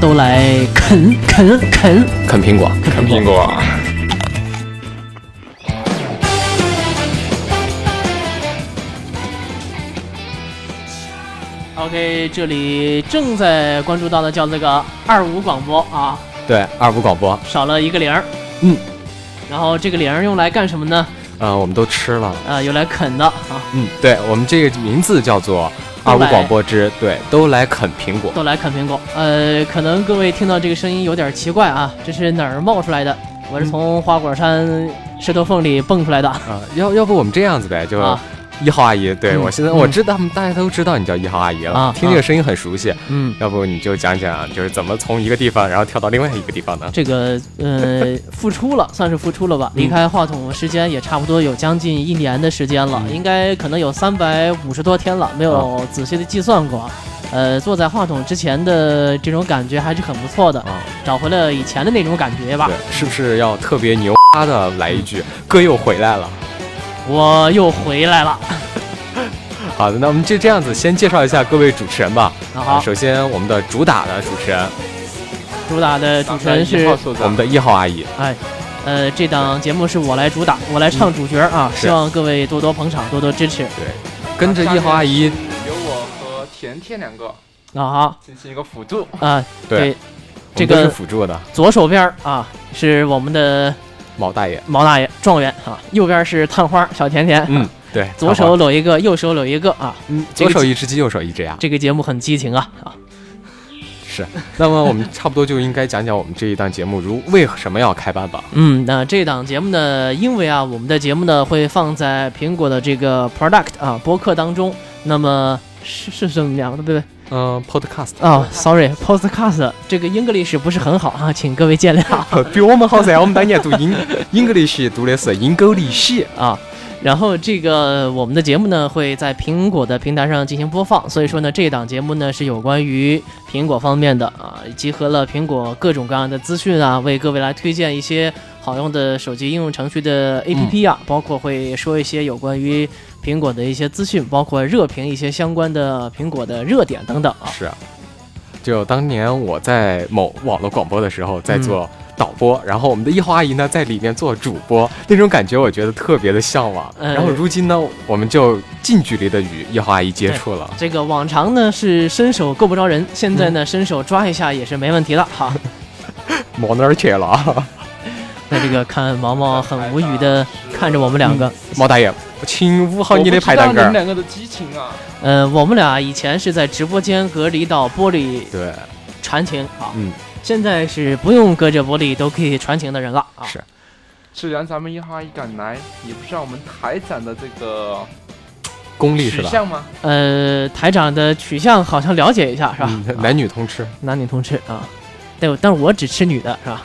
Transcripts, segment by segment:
都来啃啃啃。啃苹果，啃苹果。OK，这里正在关注到的叫这个二五广播啊，对，二五广播。少了一个零儿，嗯，然后这个零儿用来干什么呢？啊，我们都吃了，啊，用来啃的啊，嗯，对我们这个名字叫做二五广播之，对，都来啃苹果，都来啃苹果。呃，可能各位听到这个声音有点奇怪啊，这是哪儿冒出来的？我是从花果山石头缝里蹦出来的啊。要要不我们这样子呗，就。一号阿姨，对我现在我知道，大家都知道你叫一号阿姨了，听这个声音很熟悉。嗯，要不你就讲讲，就是怎么从一个地方，然后跳到另外一个地方呢？这个呃，复出了，算是复出了吧。离开话筒时间也差不多有将近一年的时间了，应该可能有三百五十多天了，没有仔细的计算过。呃，坐在话筒之前的这种感觉还是很不错的，找回了以前的那种感觉吧？对，是不是要特别牛叉的来一句，哥又回来了？我又回来了。好的，那我们就这样子先介绍一下各位主持人吧。好，首先我们的主打的主持人，主打的主持人是我们的一号阿姨。哎，呃，这档节目是我来主打，我来唱主角啊，希望各位多多捧场，多多支持。对，跟着一号阿姨，有我和甜甜两个那，好，进行一个辅助啊。对，这个是辅助的。左手边啊是我们的。毛大爷，毛大爷，状元啊！右边是探花小甜甜，嗯，对，左手搂一个，右手搂一个啊，嗯，左手一只鸡，右手一只鸭。这个节目很激情啊啊！是，那么我们差不多就应该讲讲我们这一档节目如为什么要开办吧？嗯，那这档节目呢，因为啊，我们的节目呢会放在苹果的这个 Product 啊播客当中，那么是是怎么样的？对不对？嗯，podcast 啊，sorry，podcast 这个 English 不是很好啊，请各位见谅。比我们好噻，我们当年读英 English 读的是英格利西啊。然后这个我们的节目呢会在苹果的平台上进行播放，所以说呢这档节目呢是有关于苹果方面的啊，集合了苹果各种各样的资讯啊，为各位来推荐一些好用的手机应用程序的 APP 啊，包括会说一些有关于。苹果的一些资讯，包括热评一些相关的苹果的热点等等啊。是啊，就当年我在某网络广播的时候，在做导播，然后我们的一号阿姨呢在里面做主播，那种感觉我觉得特别的向往。然后如今呢，我们就近距离的与一号阿姨接触了。这个往常呢是伸手够不着人，现在呢伸手抓一下也是没问题的哈。毛哪儿去了？那这个看毛毛很无语的 看着我们两个，毛大爷。请捂好你的排档杆。你们两个的激情啊！呃，我们俩以前是在直播间隔离到玻璃对传情啊，嗯，现在是不用隔着玻璃都可以传情的人了啊。是，既然咱们一号一敢来，也不知道我们台长的这个功力是吧？取向吗？呃，台长的取向好像了解一下是吧？男女通吃，男女通吃啊，对，但是我只吃女的是吧？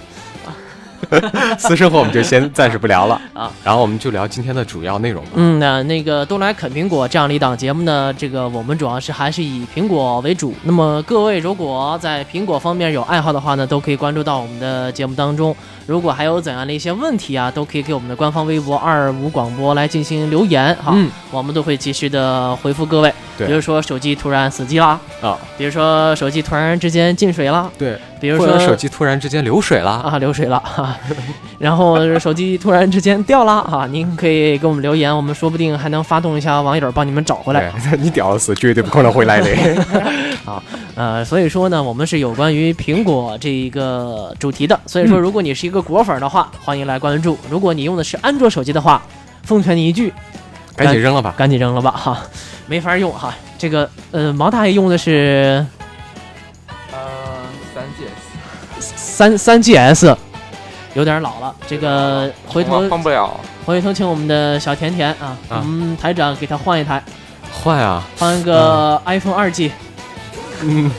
私生活我们就先 暂时不聊了啊，然后我们就聊今天的主要内容吧。嗯，那那个都来啃苹果这样的一档节目呢，这个我们主要是还是以苹果为主。那么各位如果在苹果方面有爱好的话呢，都可以关注到我们的节目当中。如果还有怎样的一些问题啊，都可以给我们的官方微博二五广播来进行留言哈，我们都会及时的回复各位。对，比如说手机突然死机啦。啊，比如说手机突然之间进水了，对，比如说手机突然之间流水了啊，流水了哈，然后手机突然之间掉了啊，您可以给我们留言，我们说不定还能发动一下网友帮你们找回来。你掉了是绝对不可能回来的。啊，呃，所以说呢，我们是有关于苹果这一个主题的，所以说如果你是一个果粉的话，欢迎来关注；如果你用的是安卓手机的话，奉劝你一句，赶紧扔了吧，赶紧扔了吧哈。没法用哈，这个呃，毛大爷用的是呃三 GS，三三 GS，有点老了。这个回头换不了，回头请我们的小甜甜啊，我们台长给他换一台，换啊，换个 iPhone 二 G，嗯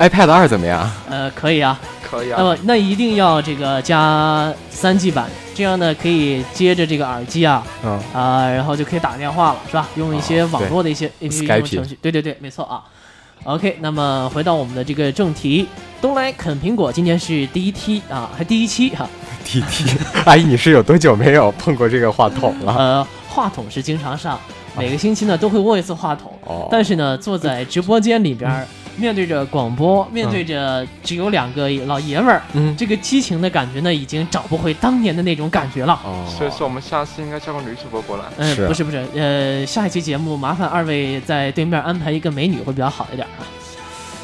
，iPad 二怎么样？呃，可以啊。可以啊，那么那一定要这个加三 G 版，这样呢可以接着这个耳机啊，啊，然后就可以打电话了，是吧？用一些网络的一些 A P P 程序，对对对，没错啊。OK，那么回到我们的这个正题，东来啃苹果，今天是第一期啊，还第一期哈。第一期，阿姨，你是有多久没有碰过这个话筒了？呃，话筒是经常上，每个星期呢都会握一次话筒，但是呢坐在直播间里边。面对着广播，面对着只有两个老爷们儿，嗯，这个激情的感觉呢，已经找不回当年的那种感觉了。哦，所以说我们下次应该叫个女主播过来。嗯，是不是不是，呃，下一期节目麻烦二位在对面安排一个美女会比较好一点啊。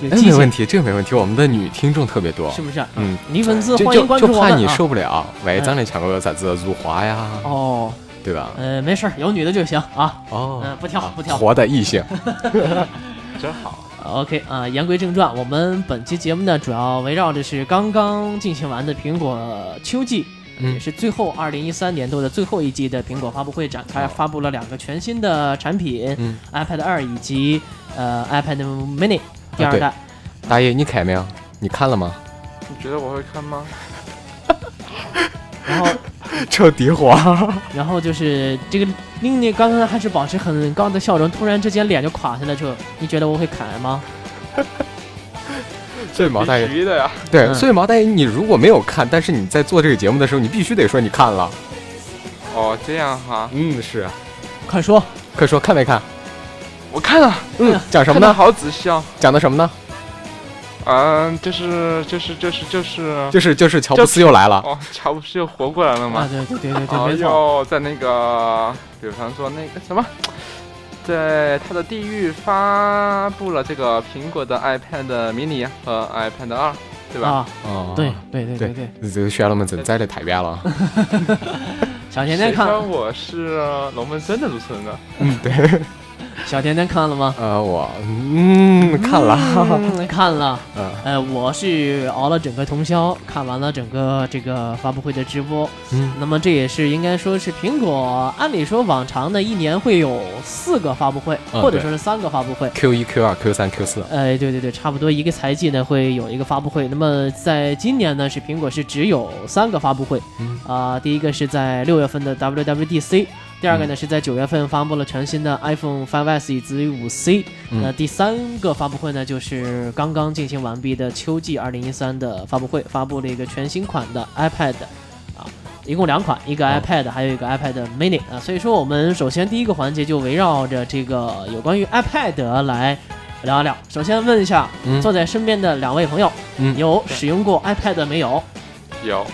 有哎，没问题，这个没问题。我们的女听众特别多是，不是？嗯，女粉丝欢迎关注就就怕你。受不了。喂，嗯咱俩抢个啥子辱华呀，哦，对吧？呃，没事儿，有女的就行啊。哦，嗯，不挑啊不挑。活的异性，真好。OK 啊、言归正传，我们本期节目呢，主要围绕着是刚刚进行完的苹果秋季，也嗯是最后二零一三年度的最后一季的苹果发布会展开，哦发布了两个全新的产品、嗯，i p a d 二以及呃 iPad Mini 第二对代。大爷，你看没有？你看了吗？你觉得我会看吗？然后，彻底火，然后就是这个令你刚刚还是保持很高的笑容，突然之间脸就垮下来之后，你觉得我会砍吗？所以毛大爷必须的呀。对，嗯所以毛大爷，你如果没有看，但是你在做这个节目的时候，你必须得说你看了。哦，这样哈，嗯，是，快说，快说看没看？我看了，嗯，讲什么呢？好仔细啊。讲的什么呢？嗯，就是就是就是就是。就是就是乔布斯又来了。哦，乔布斯又活过来了啊，吗？对对对对对，哦没错。哟，在那个，比方说那个什么，在他的地狱发布了这个苹果的 iPad mini 和 iPad 二，对吧？啊，哦，对对对对对对，这个选了们真栽的太远了。小甜甜看我是龙门阵的主持人呢？嗯，对，小甜甜看了吗？呃，我嗯 看了，嗯看了。嗯呃，我是熬了整个通宵，看完了整个这个发布会的直播。嗯那么这也是应该说是苹果，按理说往常的一年会有四个发布会，嗯或者说是三个发布会。，Q 一、Q 二、Q 三、Q 四。哎，对对对，差不多一个财季呢会有一个发布会。那么在今年呢，是苹果是只有三个发布会。嗯啊、第一个是在六月份的 WWDC，第二个呢是在九月份发布了全新的 iPhone 5S 以及五 C。嗯那第三个发布会呢，就是刚刚进行完毕的秋季2013的发布会，发布了一个全新款的 iPad，啊，一共两款，一个哦 iPad，、还有一个 iPad Mini 啊。所以说，我们首先第一个环节就围绕着这个有关于 iPad 来聊一聊。首先问一下，嗯坐在身边的两位朋友，嗯，有使用过 iPad 没有？有，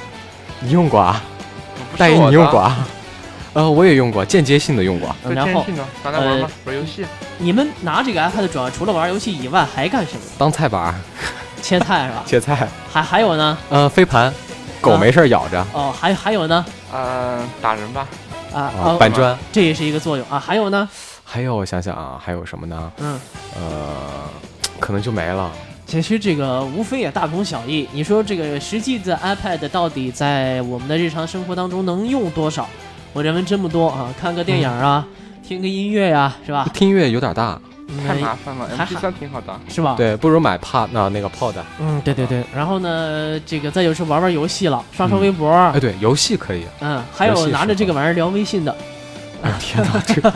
你用过啊？不是大爷，我的你用过？啊？呃，我也用过，间接性的用过。对，然后天性的，拿来玩吧，玩游戏。你们拿这个 iPad 主要除了玩游戏以外还干什么？当菜板切菜是吧？切菜，还还有呢？呃，飞盘，狗没事儿咬着哦，还还有呢？呃，打人吧。啊啊啊，，搬砖。这也是一个作用啊。还有呢？还有我想想啊，还有什么呢？嗯，呃，可能就没了。其实这个无非也大同小异。你说这个实际的 iPad 到底在我们的日常生活当中能用多少？我认为这么多啊，看个电影啊，听个音乐呀、是吧？听音乐有点大，太嗯麻烦了还，MP 三挺好的。是吧？，对，不如买 Pod 那那个 Pod。嗯，对对对。然后呢，这个再就是玩玩游戏了，刷刷嗯微博，哎，对，游戏可以。嗯，还有拿着这个玩意儿聊微信的。哎 天哪，这个。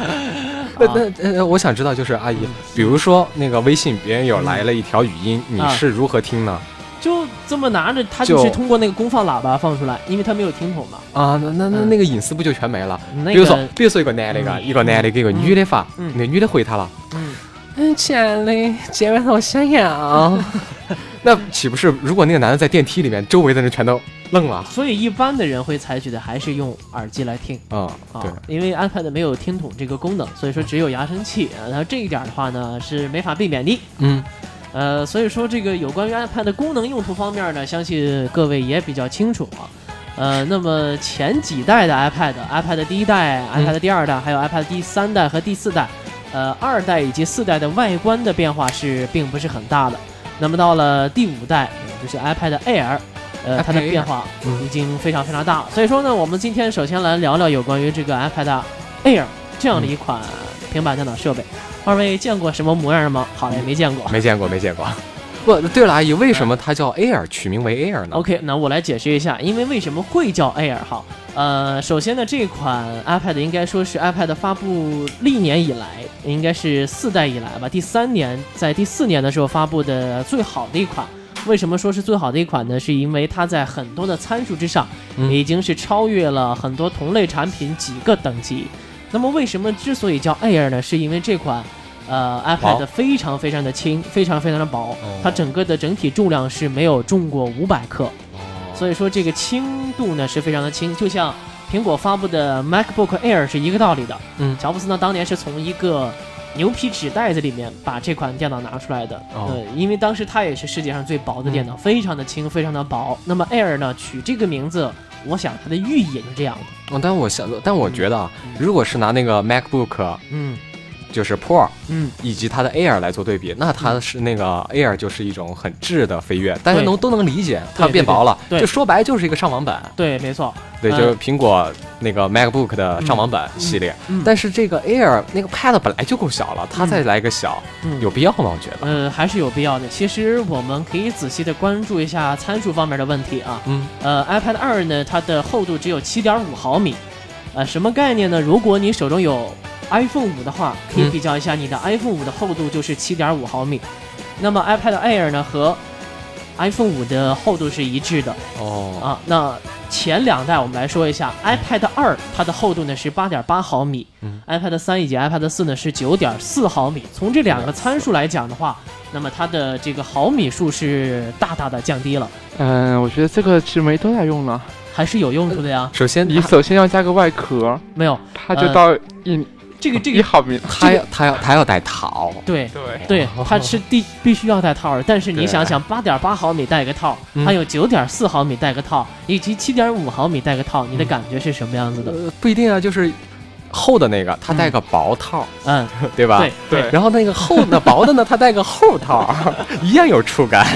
那啊那呃，我想知道，就是阿姨，比如说那个微信，别人有来了一条语音，你啊是如何听呢？就这么拿着，他就就是通过那个功放喇叭放出来，因为他没有听筒嘛。啊，那那那嗯那个隐私不就全没了？那比如说，，比如说一个男的，一个男的给个女的发，嗯那女的回他了，嗯，嗯，亲爱的，今天晚上我想要。那岂不是如果那个男的在电梯里面，周围的人全都愣了？所以一般的人会采取的还是用耳机来听啊，啊对，，因为 iPad 没有听筒这个功能，所以说只有扬声器。然后这一点的话呢是没法避免的。嗯呃，所以说这个有关于 iPad 的功能用途方面呢，相信各位也比较清楚啊。呃，那么前几代的 iPad，iPad 第一代、嗯 iPad 第二代，还有 iPad 第三代和第四代，呃，二代以及四代的外观的变化是并不是很大的。那么到了第五代，也就是 iPad Air，呃，它的变化嗯已经非常非常大了。所以说呢，我们今天首先来聊聊有关于这个 iPad Air 这样的一款平板电脑设备。二位见过什么模样吗？好嘞，没见过。没见过，没见过。不对了，阿姨，为什么它叫 Air 取名为 Air 呢？OK，那我来解释一下，因为为什么会叫 Air 哈？呃，首先呢，这款 iPad 应该说是 iPad 发布历年以来，应该是四代以来吧，第三年，在第四年的时候发布的最好的一款。为什么说是最好的一款呢？是因为它在很多的参数之上，嗯已经是超越了很多同类产品几个等级。那么为什么之所以叫 Air 呢？是因为这款呃，iPad 非常非常的轻，非常非常的薄，它整个的整体重量是没有重过五百克，所以说这个轻度呢是非常的轻，就像苹果发布的 MacBook Air 是一个道理的。嗯，乔布斯呢当年是从一个牛皮纸袋子里面把这款电脑拿出来的，呃，因为当时它也是世界上最薄的电脑，非常的轻，非常的薄。那么 Air 呢取这个名字，我想它的寓意也是这样的。嗯，但我想，但我觉得啊，如果是拿那个 MacBook，嗯。就是 Pro，嗯，以及它的 Air 来做对比，那它是那个 Air 就是一种很质的飞跃，大家能都能理解，它变薄了，就说白就是一个上网版。对，没错，对，就是苹果那个 MacBook 的上网版系列。但是这个 Air 那个 Pad 本来就够小了，它再来个小，有必要吗？我觉得，呃，还是有必要的。其实我们可以仔细的关注一下参数方面的问题啊。嗯，呃，iPad 二呢，它的厚度只有七点五毫米，呃，什么概念呢？如果你手中有 iPhone 五的话，可以比较一下，你的 iPhone 五的厚度就是七点五毫米，那么 iPad Air 呢和 iPhone 五的厚度是一致的哦啊。那前两代我们来说一下，iPad 二它的厚度呢是八点八毫米，iPad 三以及 iPad 四呢是九点四毫米。从这两个参数来讲的话，那么它的这个毫米数是大大的降低了。嗯，我觉得这个其实没多大用了，还是有用处的呀。首先，你首先要加个外壳，没有，它就到一。这个 这个好明，他要他要他要带套，对对对，他是必必须要带套的但是你想想，八点八毫米带个套，还有九点四毫米带个套，以及七点五毫米带个套，你的感觉是什么样子的？不一定啊，就是厚的那个，它带个薄套，嗯，对吧？对对。然后那个厚的薄的呢，它带个厚套，一样有触感。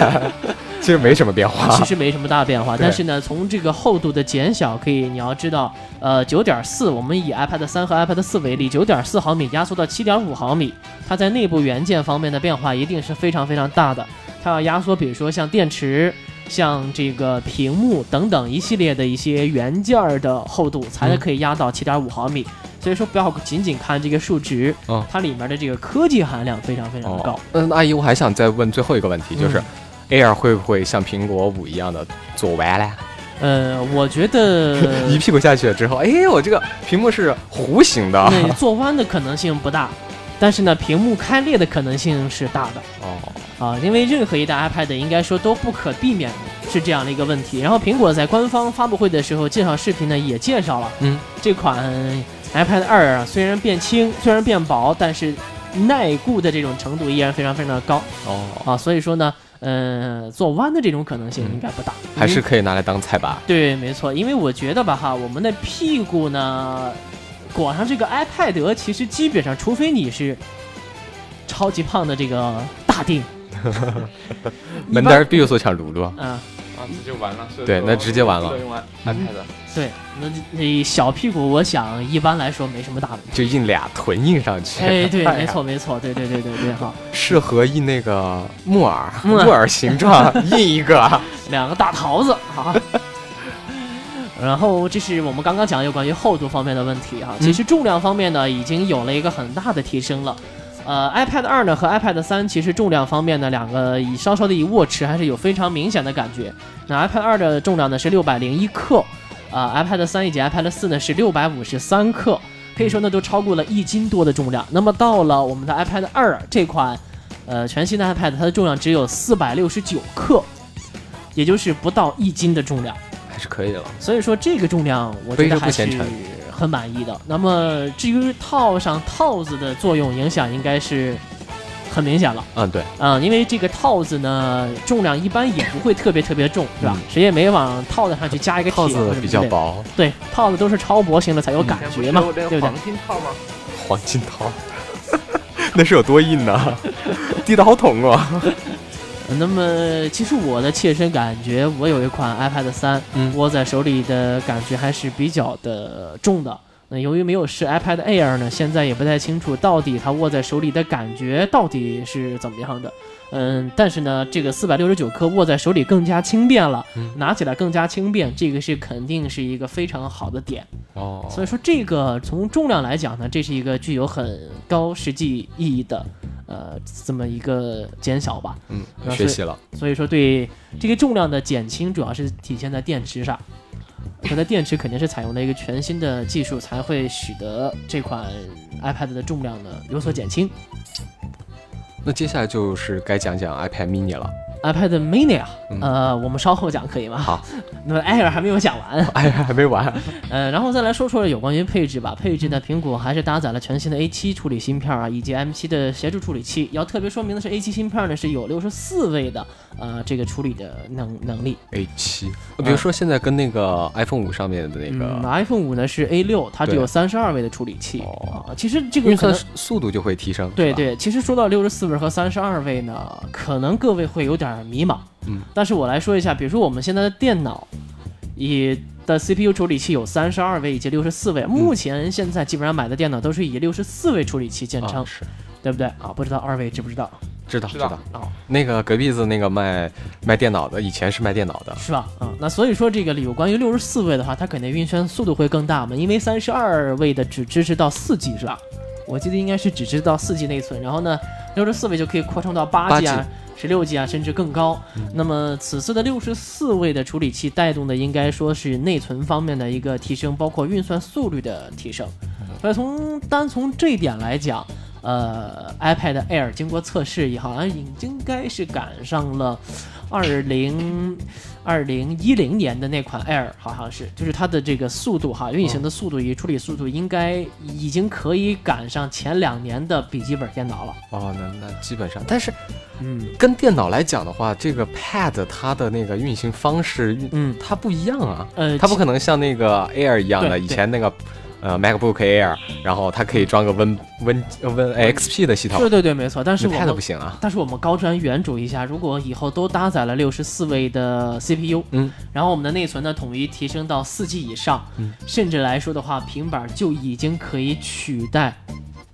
其实没什么变化，其实没什么大变化，但是呢，从这个厚度的减小，可以你要知道，呃，九点四，我们以 iPad 三和 iPad 四为例，九点四毫米压缩到七点五毫米，它在内部元件方面的变化一定是非常非常大的。它要压缩，比如说像电池、像这个屏幕等等一系列的一些元件的厚度，才可以压到七点五毫米。所以说，不要仅仅看这个数值，它里面的这个科技含量非常非常的高。嗯，阿姨，我还想再问最后一个问题，就是。Air 会不会像苹果五一样的做弯了？呃，我觉得 一屁股下去了之后，哎，我这个屏幕是弧形的，对，做弯的可能性不大，但是呢，屏幕开裂的可能性是大的。哦，啊，因为任何一代 iPad 应该说都不可避免的是这样的一个问题。然后苹果在官方发布会的时候介绍视频呢，也介绍了，嗯，这款 iPad 二啊，虽然变轻，虽然变薄，但是耐固的这种程度依然非常非常的高。哦，啊，所以说呢。嗯，做弯的这种可能性应该不大，还是可以拿来当菜吧。对，没错，因为我觉得吧，哈，我们的屁股呢，裹上这个 iPad，其实基本上，除非你是超级胖的这个大腚，门单必须说像露露。嗯。那就完了，对，那直接完了。对，那那小屁股，我想一般来说没什么大问题，就印俩臀印上去。哎，对，没错，没错，对对对对对，好，适合印那个木耳，木耳形状印一个，两个大桃子，好。然后这是我们刚刚讲有关于厚度方面的问题哈，其实重量方面呢，已经有了一个很大的提升了。呃，iPad 二呢和 iPad 三其实重量方面呢，两个以稍稍的以握持还是有非常明显的感觉。那 iPad 二的重量呢是六百零一克，啊，iPad 三以及 iPad 四呢是六百五十三克，可以说呢都超过了一斤多的重量。那么到了我们的 iPad 二这款，呃，全新的 iPad 它的重量只有四百六十九克，也就是不到一斤的重量，还是可以的。所以说这个重量我觉得还是。很满意的。那么至于套上套子的作用影响，应该是很明显了。嗯，对，嗯，因为这个套子呢，重量一般也不会特别特别重，是吧？谁也没往套子上去加一个套子比较薄。对，套子都是超薄型的才有感觉嘛，对不对？黄金套吗？黄金套，那是有多硬呢？滴的好痛啊！那么，其实我的切身感觉，我有一款 iPad 三，握在手里的感觉还是比较的重的。那由于没有试 iPad Air 呢，现在也不太清楚到底它握在手里的感觉到底是怎么样的。嗯，但是呢，这个四百六十九克握在手里更加轻便了，拿起来更加轻便，这个是肯定是一个非常好的点。哦，所以说这个从重量来讲呢，这是一个具有很高实际意义的。呃，这么一个减小吧，嗯，学习了。所以说，对这个重量的减轻，主要是体现在电池上。它的电池肯定是采用了一个全新的技术，才会使得这款 iPad 的重量呢有所减轻。那接下来就是该讲讲 iPad mini 了。iPad mini 啊，呃，我们稍后讲可以吗？好，那么 Air 还没有讲完，Air 还没完。呃，然后再来说说有关于配置吧。配置呢，苹果还是搭载了全新的 A7 处理芯片啊，以及 M7 的协助处理器。要特别说明的是，A7 芯片呢是有六十四位的呃这个处理的能能力。A7，比如说现在跟那个 iPhone 五上面的那个 iPhone 五呢是 A6，它只有三十二位的处理器啊。其实这个运算速度就会提升。对对，其实说到六十四位和三十二位呢，可能各位会有点迷茫。嗯，但是我来说一下，比如说我们现在的电脑，以的 CPU 处理器有三十二位以及六十四位，目前现在基本上买的电脑都是以六十四位处理器见称，对不对啊？不知道二位知不知道？知道知道啊。那个隔壁子那个卖卖电脑的，以前是卖电脑的，是吧？啊，那所以说这个有关于六十四位的话，它肯定运算速度会更大嘛，因为三十二位的只支持到四 G 是吧？我记得应该是只支持到四 G 内存，然后呢，六十四位就可以扩充到八 G 啊。十六 G 啊，甚至更高。那么此次的六十四位的处理器带动的，应该说是内存方面的一个提升，包括运算速率的提升。所以从单从这一点来讲，呃，iPad Air 经过测试也好像应该是赶上了二零。二零一零年的那款 Air 好像是，就是它的这个速度哈，运行的速度与处理速度应该已经可以赶上前两年的笔记本电脑了。哦，那那基本上，但是，嗯，跟电脑来讲的话，这个 Pad 它的那个运行方式，嗯，它不一样啊，呃，它不可能像那个 Air 一样的，以前那个。呃，MacBook Air，然后它可以装个 Win Win Win XP 的系统。对对对，没错。但是我们不行啊。但是我们高瞻远瞩一下，如果以后都搭载了六十四位的 CPU，嗯，然后我们的内存呢统一提升到四 G 以上，嗯，甚至来说的话，平板就已经可以取代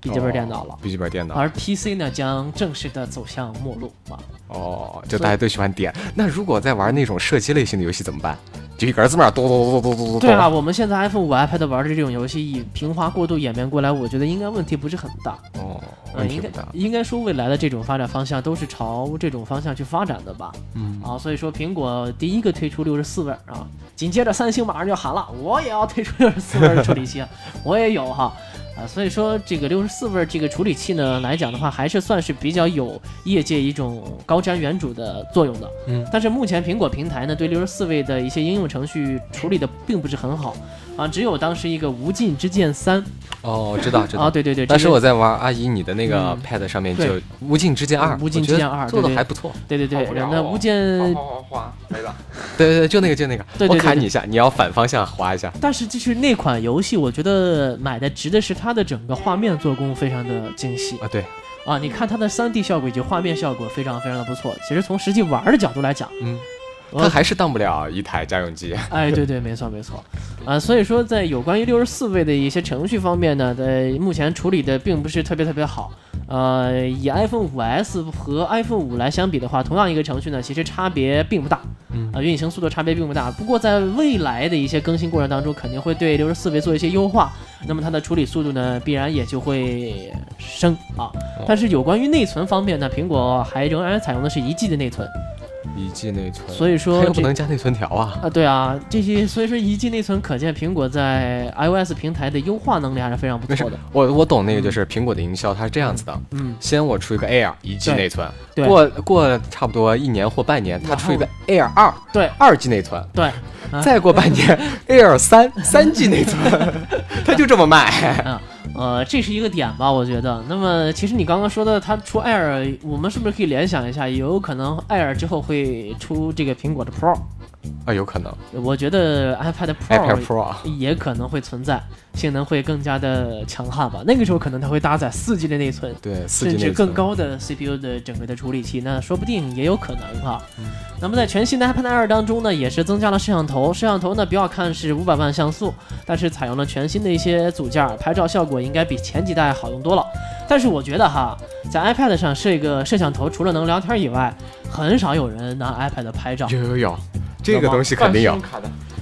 笔记本电脑了。笔记本电脑。而 PC 呢将正式的走向末路啊。哦，就大家都喜欢点。那如果在玩那种射击类型的游戏怎么办？就一根字母，咚咚咚咚咚咚咚。对啊，我们现在 iPhone 五、iPad 玩的这种游戏，以平滑过渡演变过来，我觉得应该问题不是很大。哦，应该应该说未来的这种发展方向都是朝这种方向去发展的吧。嗯。啊，所以说苹果第一个推出六十四位啊，紧接着三星马上就喊了，我也要推出六十四位处理器，我也有哈。啊，所以说这个六十四位这个处理器呢来讲的话，还是算是比较有业界一种高瞻远瞩的作用的。嗯，但是目前苹果平台呢对六十四位的一些应用程序处理的并不是很好。啊，只有当时一个无尽之剑三。哦，知道知道。啊，对对对。当时我在玩阿姨你的那个 Pad 上面就无尽之剑二，无尽之剑二做的还不错。对对对，那无尽。滑滑滑，没了。对对对，就那个就那个。对对我砍你一下，你要反方向滑一下。但是就是那款游戏，我觉得买的值的是它的整个画面做工非常的精细啊。对。啊，你看它的 3D 效果以及画面效果非常非常的不错。其实从实际玩的角度来讲，嗯。它还是当不了一台家用机。哎，对对，没错没错，啊，所以说在有关于六十四位的一些程序方面呢，在目前处理的并不是特别特别好。呃，以 iPhone 五 S 和 iPhone 五来相比的话，同样一个程序呢，其实差别并不大，啊，运行速度差别并不大。不过在未来的一些更新过程当中，肯定会对六十四位做一些优化，那么它的处理速度呢，必然也就会升啊。但是有关于内存方面呢，苹果还仍然采用的是一 G 的内存。一 G 内存，所以说它又不能加内存条啊！啊，对啊，这些所以说一 G 内存，可见苹果在 iOS 平台的优化能力还是非常不错的。我我懂那个，就是苹果的营销，它是这样子的，嗯，先我出一个 Air 一 G 内存，过过差不多一年或半年，它出一个 Air 二，对，二 G 内存，对，再过半年 Air 三三 G 内存，它就这么卖。呃，这是一个点吧，我觉得。那么，其实你刚刚说的，它出 Air，我们是不是可以联想一下，有可能 Air 之后会出这个苹果的 Pro？啊，有可能。我觉得 iPad Pro 也可能会存在，性能会更加的强悍吧。那个时候可能它会搭载四 G 的内存，对，甚至更高的 CPU 的整个的处理器，那说不定也有可能哈。那么在全新的 iPad Air 当中呢，也是增加了摄像头。摄像头呢，不要看是五百万像素，但是采用了全新的一些组件，拍照效果应该比前几代好用多了。但是我觉得哈，在 iPad 上设一个摄像头，除了能聊天以外，很少有人拿 iPad 拍照。有有有。这个东西肯定有，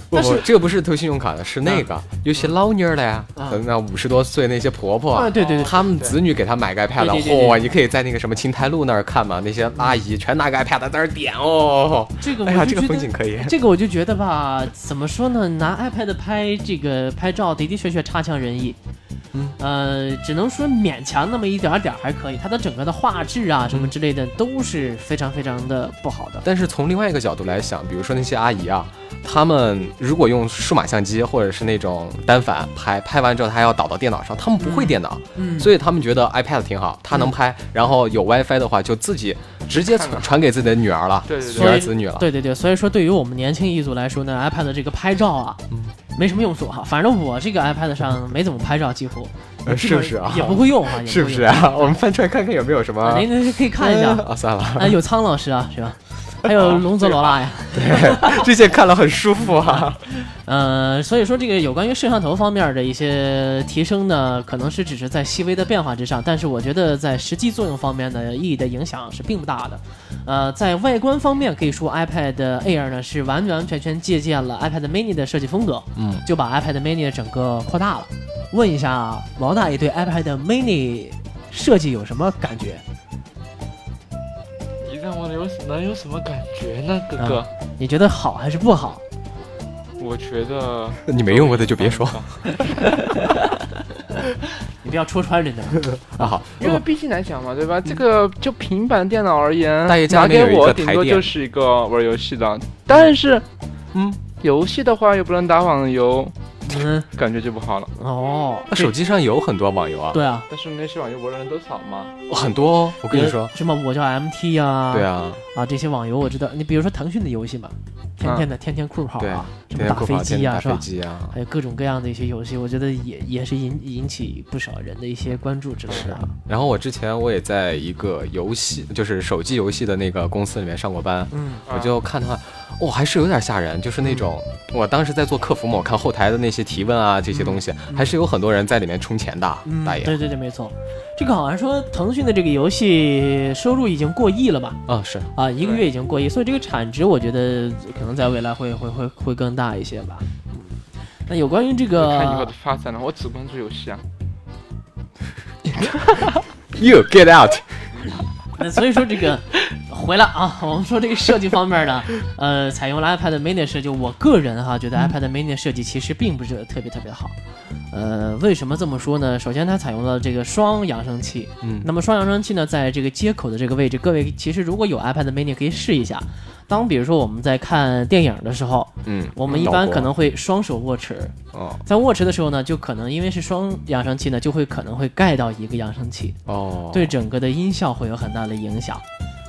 不不，这个不是投信用卡的，是那个有些老妞儿的呀，那五十多岁那些婆婆，对对对，他们子女给他买个 iPad，嚯，你可以在那个什么青台路那儿看嘛，那些阿姨全拿个 iPad 在那儿点哦，这个哎呀，这个风景可以，这个我就觉得吧，怎么说呢，拿 iPad 拍这个拍照的的确确差强人意。嗯，呃，只能说勉强那么一点点还可以，它的整个的画质啊什么之类的都是非常非常的不好的。但是从另外一个角度来想，比如说那些阿姨啊，他们如果用数码相机或者是那种单反拍，拍完之后她还要导到电脑上，他们不会电脑，嗯，所以他们觉得 iPad 挺好，它能拍，然后有 WiFi 的话就自己直接传给自己的女儿了，对对，女儿子女了，对对对，所以说对于我们年轻一族来说呢，iPad 这个拍照啊，嗯。没什么用处哈，反正我这个 iPad 上 没怎么拍照，几乎是不是啊？也不会用啊，是不是啊？我们翻出来看看有没有什么？您可以看一下啊，算了，有苍老师啊，是吧？还有龙泽罗拉呀，对，这些看了很舒服啊。呃，所以说这个有关于摄像头方面的一些提升呢，可能是只是在细微的变化之上，但是我觉得在实际作用方面的意义的影响是并不大的。呃，在外观方面，可以说 iPad Air 呢是完完全全借鉴了 iPad Mini 的设计风格，嗯，就把 iPad Mini 整个扩大了。问一下王大爷对 iPad Mini 设计有什么感觉？我有能有什么感觉呢，哥哥？你觉得好还是不好？我觉得 你没用过的就别说。你不要戳穿人家 啊！好，因为毕竟来讲嘛，对吧？这个就平板电脑而言，拿给我顶多就是一个玩游戏的。但是，嗯，游戏的话又不能打网游。嗯，感觉就不好了哦。那手机上有很多网游啊。对啊，但是那些网游玩的人都少吗？很多哦，我跟你说。什么我叫 MT 呀？对啊。啊，这些网游我知道。你比如说腾讯的游戏嘛，天天的天天酷跑啊，什么打飞机啊，是吧？还有各种各样的一些游戏，我觉得也也是引引起不少人的一些关注之类的。然后我之前我也在一个游戏，就是手机游戏的那个公司里面上过班，嗯，我就看他。哇，还是有点吓人，就是那种，我当时在做客服嘛，我看后台的那些提问啊，这些东西，还是有很多人在里面充钱的，大爷。对对对，没错，这个好像说腾讯的这个游戏收入已经过亿了吧？啊，是啊，一个月已经过亿，所以这个产值我觉得可能在未来会会会会更大一些吧。那有关于这个，看以后的发展了，我只关注游戏啊。You get out。那所以说这个。回来啊，我们说这个设计方面呢，呃，采用了 iPad Mini 设计，我个人哈觉得 iPad Mini 设计其实并不是特别特别的好。呃，为什么这么说呢？首先它采用了这个双扬声器，嗯，那么双扬声器呢，在这个接口的这个位置，各位其实如果有 iPad Mini 可以试一下。当比如说我们在看电影的时候，嗯，我们一般可能会双手握持，哦，在握持的时候呢，就可能因为是双扬声器呢，就会可能会盖到一个扬声器，哦，对整个的音效会有很大的影响。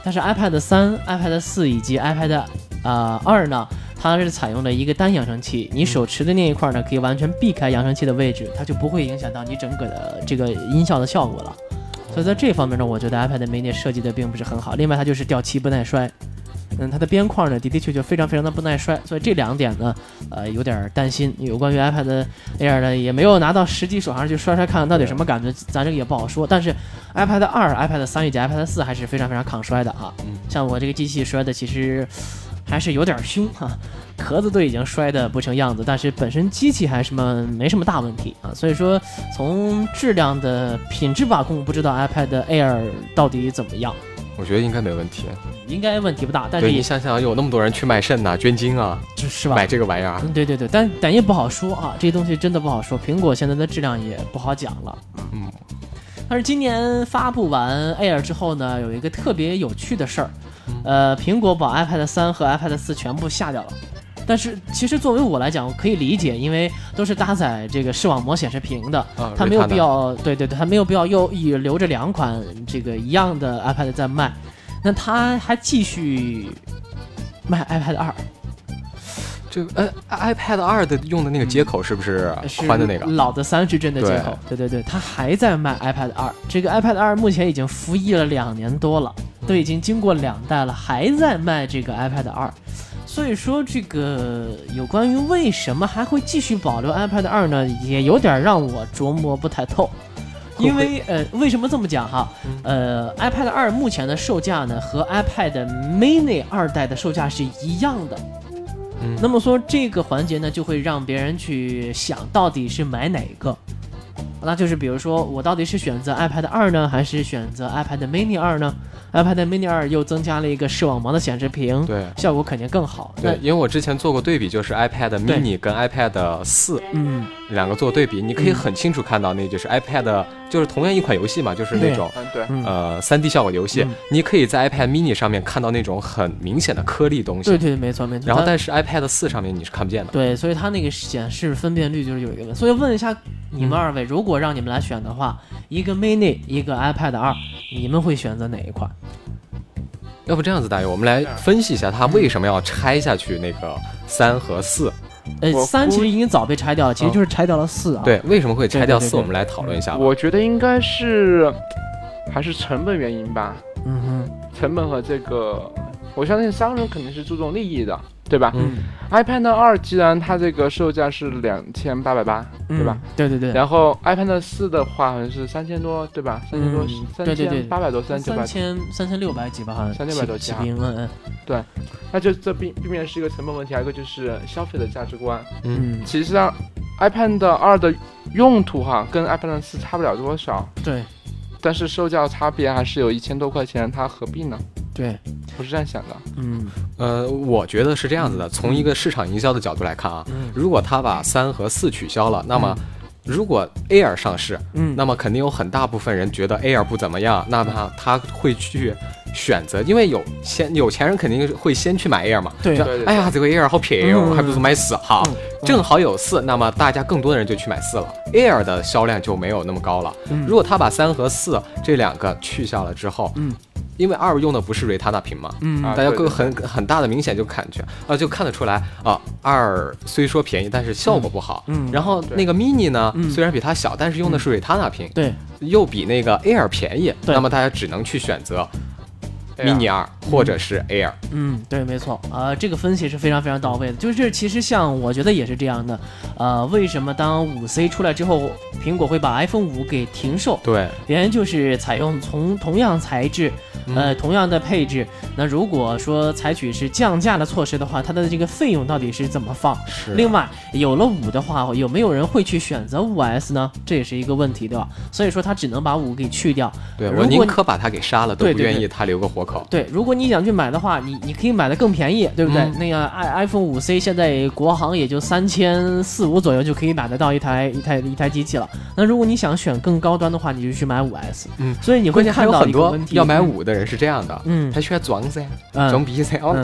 但是 iPad 三、iPad 四以及 iPad 啊二呢，它是采用了一个单扬声器，你手持的那一块呢，可以完全避开扬声器的位置，它就不会影响到你整个的这个音效的效果了。所以在这方面呢，我觉得 iPad mini 设计的并不是很好。另外，它就是掉漆不耐摔。嗯，它的边框呢的的确确非常非常的不耐摔，所以这两点呢，呃，有点担心。有关于 iPad Air 呢，也没有拿到实际手上去摔摔看看到底什么感觉，咱这个也不好说。但是 iPad 二、iPad 三以及 iPad 四还是非常非常抗摔的啊。像我这个机器摔的其实还是有点凶哈，壳子都已经摔的不成样子，但是本身机器还什么没什么大问题啊。所以说从质量的品质把控，不知道 iPad Air 到底怎么样。我觉得应该没问题，应该问题不大。但是你想想，有那么多人去卖肾呐、捐精啊，是吧？买这个玩意儿，对对对，但但也不好说啊，这些东西真的不好说。苹果现在的质量也不好讲了，嗯。但是今年发布完 Air 之后呢，有一个特别有趣的事儿，呃，苹果把 iPad 三和 iPad 四全部下掉了。但是其实作为我来讲，我可以理解，因为都是搭载这个视网膜显示屏的，它没有必要，对对对，它没有必要又留着两款这个一样的 iPad 在卖，那它还继续卖 iPad 二，这个呃 iPad 二的用的那个接口是不是宽的那个？老的三十帧的接口，对。对对，它还在卖 iPad 二，这个 iPad 二目前已经服役了两年多了，都已经经过两代了，还在卖这个 iPad 二。所以说，这个有关于为什么还会继续保留 iPad 二呢，也有点让我琢磨不太透。因为呃，为什么这么讲哈？呃，iPad 二目前的售价呢，和 iPad Mini 二代的售价是一样的。那么说这个环节呢，就会让别人去想到底是买哪个。那就是比如说，我到底是选择 iPad 二呢，还是选择 iPad Mini 二呢？iPad Mini 二又增加了一个视网膜的显示屏，对，效果肯定更好。对，因为我之前做过对比，就是 iPad Mini 跟 iPad 四，嗯，两个做对比，你可以很清楚看到，那就是 iPad，就是同样一款游戏嘛，就是那种，嗯对，呃，三 D 效果游戏，你可以在 iPad mini 上面看到那种很明显的颗粒东西。对对，没错没错。然后但是 iPad 四上面你是看不见的。对，所以它那个显示分辨率就是有一个问题。所以问一下你们二位，如果让你们来选的话，一个 mini，一个 iPad 二，你们会选择哪一款？要不这样子，大爷，我们来分析一下它为什么要拆下去那个三和四。呃，三其实已经早被拆掉了，其实就是拆掉了四啊。对，为什么会拆掉四？我们来讨论一下。我觉得应该是还是成本原因吧。嗯哼，成本和这个，我相信商人肯定是注重利益的。对吧？嗯，iPad 二既然它这个售价是两千八百八，对吧？对对对。然后 iPad 四的话好像是三千多，对吧？三千多，三千八百多，三千三千三千六百几吧，好像三千百多起平，嗯嗯。对，那就这避避免是一个成本问题，还有一个就是消费的价值观。嗯，其实上 iPad 二的用途哈跟 iPad 四差不了多少。对，但是售价差别还是有一千多块钱，它何必呢？对，我是这样想的。嗯，呃，我觉得是这样子的。从一个市场营销的角度来看啊，如果他把三和四取消了，那么如果 Air 上市，嗯，那么肯定有很大部分人觉得 Air 不怎么样，那么他会去选择，因为有先有钱人肯定会先去买 Air 嘛。对，哎呀，这个 Air 好便宜哦，还不如买四好，正好有四，那么大家更多的人就去买四了，Air 的销量就没有那么高了。如果他把三和四这两个去掉了之后，嗯。因为二用的不是瑞塔纳屏嘛，嗯，大家个很很大的明显就感觉啊，就看得出来啊，二虽说便宜，但是效果不好，嗯，然后那个 mini 呢，虽然比它小，但是用的是瑞塔纳屏，对，又比那个 air 便宜，那么大家只能去选择。Mini 二或者是 Air，嗯，对，没错，呃，这个分析是非常非常到位的。就是其实像我觉得也是这样的，呃，为什么当五 C 出来之后，苹果会把 iPhone 五给停售？对，原因就是采用从同样材质，呃，同样的配置，那如果说采取是降价的措施的话，它的这个费用到底是怎么放？是。另外，有了五的话，有没有人会去选择五 S 呢？这也是一个问题，对吧？所以说，它只能把五给去掉。对我宁可把它给杀了，都不愿意它留个活。对，如果你想去买的话，你你可以买的更便宜，对不对？那个 i iPhone 五 C 现在国行也就三千四五左右就可以买得到一台一台一台机器了。那如果你想选更高端的话，你就去买五 S。嗯，所以你会看到很多要买五的人是这样的，嗯，他喜欢装噻，装逼噻。哦，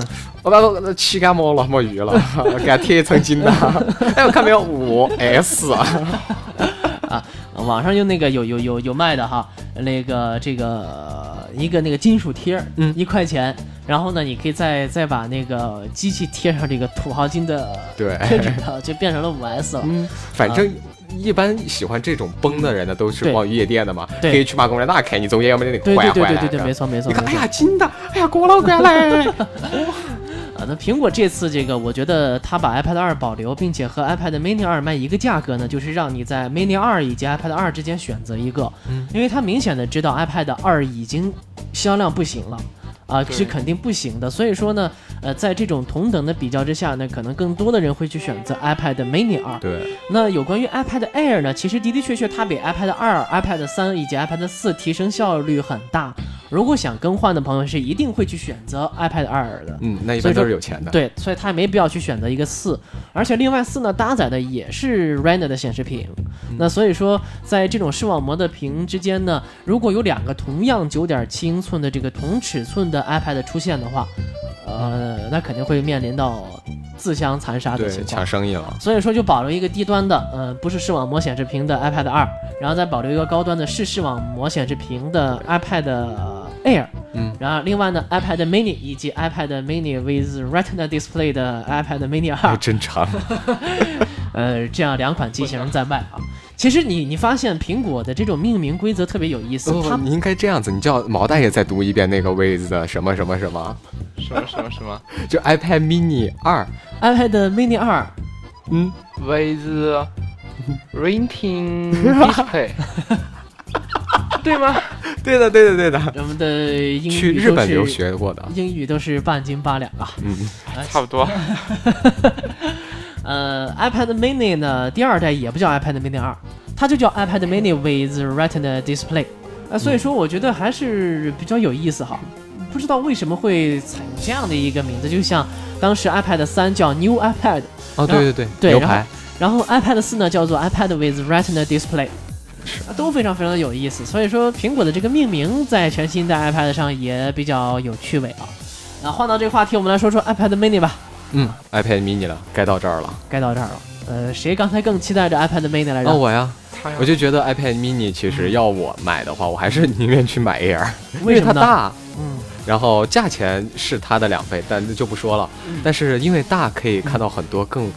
我把我气干磨了，磨鱼了，给他贴一层金的。哎，我看没有五 S 啊，网上就那个有有有有卖的哈，那个这个。一个那个金属贴，嗯，一块钱，然后呢，你可以再再把那个机器贴上这个土豪金的对贴纸的，就变成了五 S 了。嗯，反正一般喜欢这种崩的人呢，都是逛夜店的嘛，可以去把公园大开，你中间要么就那个坏坏对对对对对，没错没错。你看，哎呀，金的，哎呀，过老关 嘞。那苹果这次这个，我觉得它把 iPad 二保留，并且和 iPad Mini 二卖一个价格呢，就是让你在 Mini 二以及 iPad 二之间选择一个，嗯，因为它明显的知道 iPad 二已经销量不行了。啊，是肯定不行的。所以说呢，呃，在这种同等的比较之下呢，可能更多的人会去选择 iPad Mini 二。对。那有关于 iPad Air 呢，其实的的确确它比 iPad 二、iPad 三以及 iPad 四提升效率很大。如果想更换的朋友是一定会去选择 iPad 二的。嗯，那一般都是有钱的。对，所以他也没必要去选择一个四。而且另外四呢，搭载的也是 Retina 的显示屏。那所以说，在这种视网膜的屏之间呢，如果有两个同样九点七英寸的这个同尺寸的 iPad 出现的话，呃，那肯定会面临到自相残杀的情况，抢生意了。所以说，就保留一个低端的，呃，不是视网膜显示屏的 iPad 二，然后再保留一个高端的是视网膜显示屏的 iPad Air，嗯，然后另外呢，iPad Mini 以及 iPad Mini with Retina Display 的 iPad Mini 二，真长，呃，这样两款机型在卖啊。其实你你发现苹果的这种命名规则特别有意思，哦，你应该这样子，你叫毛大爷再读一遍那个 with 的什么什么什么什么什么什么，就 iPad Mini 二，iPad Mini 二，嗯，with Retina Display，对吗？对的，对的，对的。我们的英语去日本留学过的英语都是半斤八两啊，嗯，差不多。呃，iPad Mini 呢，第二代也不叫 iPad Mini 二，它就叫 iPad Mini with Retina Display。啊，所以说我觉得还是比较有意思哈。不知道为什么会采用这样的一个名字，就像当时 iPad 三叫 New iPad。哦，对对对，对，牛排。然后 iPad 四呢叫做 iPad with Retina Display，是都非常非常的有意思。所以说苹果的这个命名在全新的 iPad 上也比较有趣味啊。那换到这个话题，我们来说说 iPad Mini 吧。嗯，iPad Mini 了，该到这儿了，该到这儿了。呃，谁刚才更期待着 iPad Mini 来着？哦，我呀，我就觉得 iPad Mini 其实要我买的话，我还是宁愿去买 Air，因为它大。嗯。然后价钱是它的两倍，但就不说了。但是因为大，可以看到很多更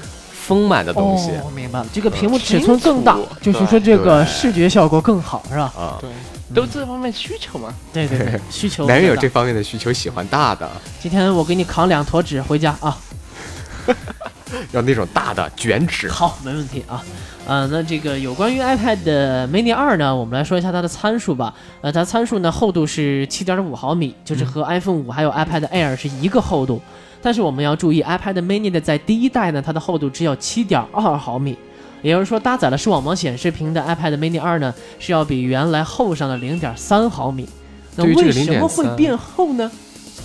丰满的东西。我明白了，这个屏幕尺寸更大，就是说这个视觉效果更好，是吧？啊，对，都这方面需求嘛。对对对，需求。男人有这方面的需求，喜欢大的。今天我给你扛两坨纸回家啊。要那种大的卷纸。好，没问题啊。呃，那这个有关于 iPad Mini 二呢，我们来说一下它的参数吧。呃，它参数呢厚度是七点五毫米，就是和 iPhone 五还有 iPad Air 是一个厚度。但是我们要注意，iPad Mini 的在第一代呢，它的厚度只有七点二毫米，也就是说搭载了视网膜显示屏的 iPad Mini 二呢，是要比原来厚上了零点三毫米。那为什么会变厚呢？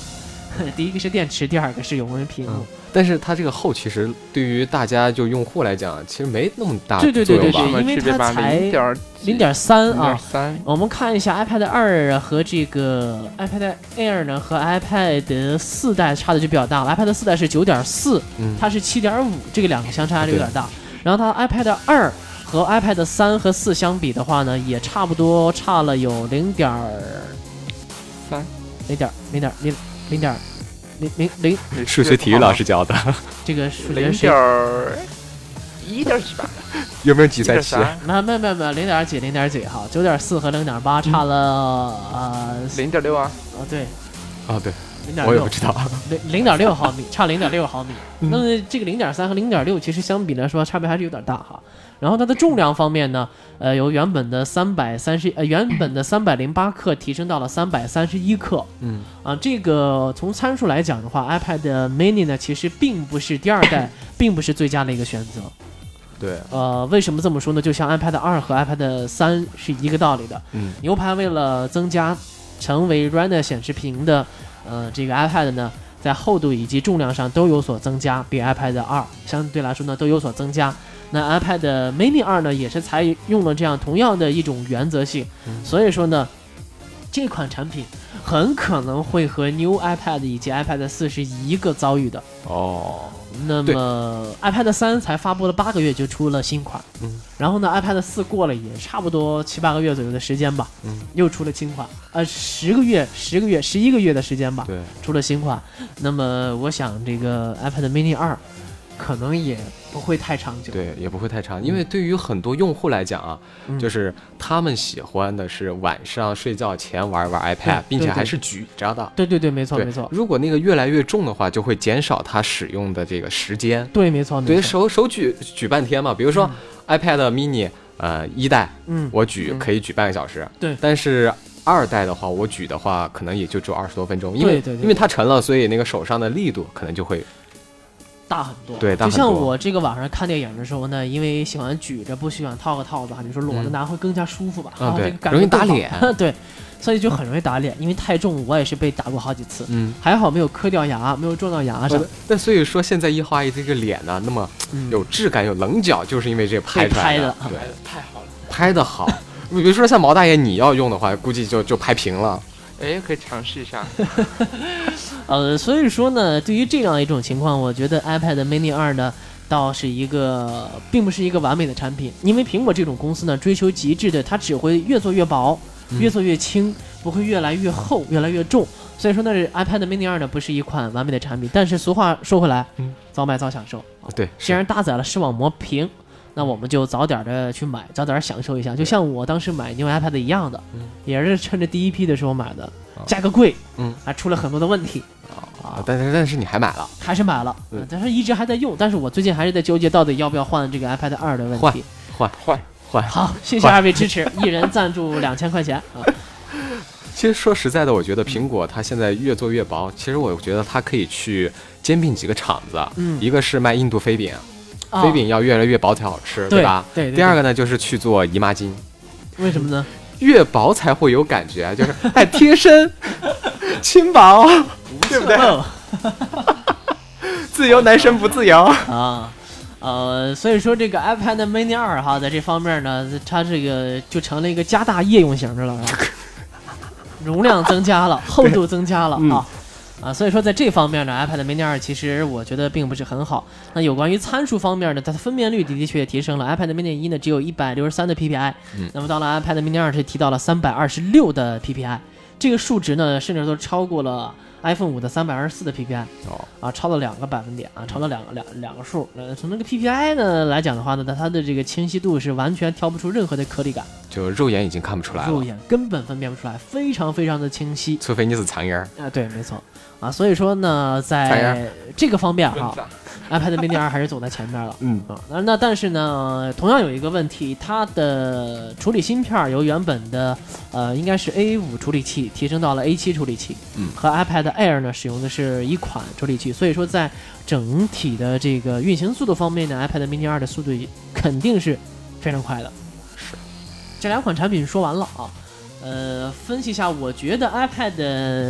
第一个是电池，第二个是永温屏幕。但是它这个厚，其实对于大家就用户来讲，其实没那么大对对对对对，因为它才零点三啊。我们看一下 iPad 二和这个 iPad Air 呢，和 iPad 四代差的就比较大了。iPad 四代是九点四，它是七点五，这个两个相差还是有点大。然后它 iPad 二和 iPad 三和四相比的话呢，也差不多差了有零点三，零点零点零零点。零零零，数学体育老师教的。这个数学零点一点几吧？有没有几在七？没没没有，零点几零点几哈，九点四和零点八差了呃零点六啊？啊对，啊对，我也不知道。零零点六毫米，差零点六毫米。那么这个零点三和零点六其实相比来说差别还是有点大哈。然后它的重量方面呢，呃，由原本的三百三十呃原本的三百零八克提升到了三百三十一克。嗯啊，这个从参数来讲的话，iPad Mini 呢其实并不是第二代，并不是最佳的一个选择。对。呃，为什么这么说呢？就像 iPad 二和 iPad 三是一个道理的。嗯。牛排为了增加成为 Retina 显示屏的，呃，这个 iPad 呢，在厚度以及重量上都有所增加，比 iPad 二相对来说呢都有所增加。那 iPad Mini 二呢，也是采用了这样同样的一种原则性，所以说呢，这款产品很可能会和 New iPad 以及 iPad 四是一个遭遇的哦。那么 iPad 三才发布了八个月就出了新款，嗯，然后呢 iPad 四过了也差不多七八个月左右的时间吧，嗯，又出了新款，呃，十个月、十个月、十一个月的时间吧，对，出了新款。那么我想这个 iPad Mini 二。可能也不会太长久，对，也不会太长，因为对于很多用户来讲啊，就是他们喜欢的是晚上睡觉前玩玩 iPad，并且还是举着的。对对对，没错没错。如果那个越来越重的话，就会减少它使用的这个时间。对，没错。对手手举举半天嘛，比如说 iPad mini，呃，一代，嗯，我举可以举半个小时。对。但是二代的话，我举的话可能也就只有二十多分钟，因为因为它沉了，所以那个手上的力度可能就会。大很多，对，就像我这个晚上看电影的时候呢，因为喜欢举着，不喜欢套个套子，你说裸着拿会更加舒服吧？啊，对，容易打脸，对，所以就很容易打脸，因为太重，我也是被打过好几次，嗯，还好没有磕掉牙，没有撞到牙上。但所以说现在一花一这个脸呢，那么有质感、有棱角，就是因为这拍出来的，对，太好了，拍的好。比如说像毛大爷，你要用的话，估计就就拍平了。哎，可以尝试一下。呃，所以说呢，对于这样一种情况，我觉得 iPad Mini 二呢，倒是一个，并不是一个完美的产品。因为苹果这种公司呢，追求极致的，它只会越做越薄，越做越轻，不会越来越厚，越来越重。所以说呢，iPad Mini 二呢，不是一款完美的产品。但是俗话说回来，早买早享受。对，既然搭载了视网膜屏。那我们就早点的去买，早点享受一下，就像我当时买 New iPad 一样的，也是趁着第一批的时候买的，价格贵，嗯，还出了很多的问题，啊，但是但是你还买了，还是买了，但是一直还在用，但是我最近还是在纠结到底要不要换这个 iPad 二的问题，换换换，好，谢谢二位支持，一人赞助两千块钱啊。其实说实在的，我觉得苹果它现在越做越薄，其实我觉得它可以去兼并几个厂子，嗯，一个是卖印度飞饼。飞饼要越来越薄才好吃，对吧？对。第二个呢，就是去做姨妈巾。为什么呢？越薄才会有感觉，就是哎贴身、轻薄，对不对？自由男生不自由啊。呃，所以说这个 iPad Mini 二哈，在这方面呢，它这个就成了一个加大夜用型的了，容量增加了，厚度增加了啊。啊，所以说在这方面呢，iPad mini 二其实我觉得并不是很好。那有关于参数方面呢，它的分辨率的的确也提升了。iPad mini 一呢只有一百六十三的 PPI，那么到了 iPad mini 二是提到了三百二十六的 PPI，这个数值呢甚至都超过了。iPhone 五的三百二十四的 PPI 哦啊，超了两个百分点啊，超了两个两两个数。呃，从那个 PPI 呢来讲的话呢，它它的这个清晰度是完全挑不出任何的颗粒感，就肉眼已经看不出来了，肉眼根本分辨不出来，非常非常的清晰。除非你是苍蝇儿。啊，对，没错。啊，所以说呢，在这个方面哈。iPad mini 二还是走在前面了，嗯。啊，那那但是呢，同样有一个问题，它的处理芯片由原本的呃应该是 A 五处理器提升到了 A 七处理器，嗯，和 iPad Air 呢使用的是一款处理器，所以说在整体的这个运行速度方面呢，iPad mini 二的速度肯定是非常快的。这两款产品说完了啊，呃，分析一下，我觉得 iPad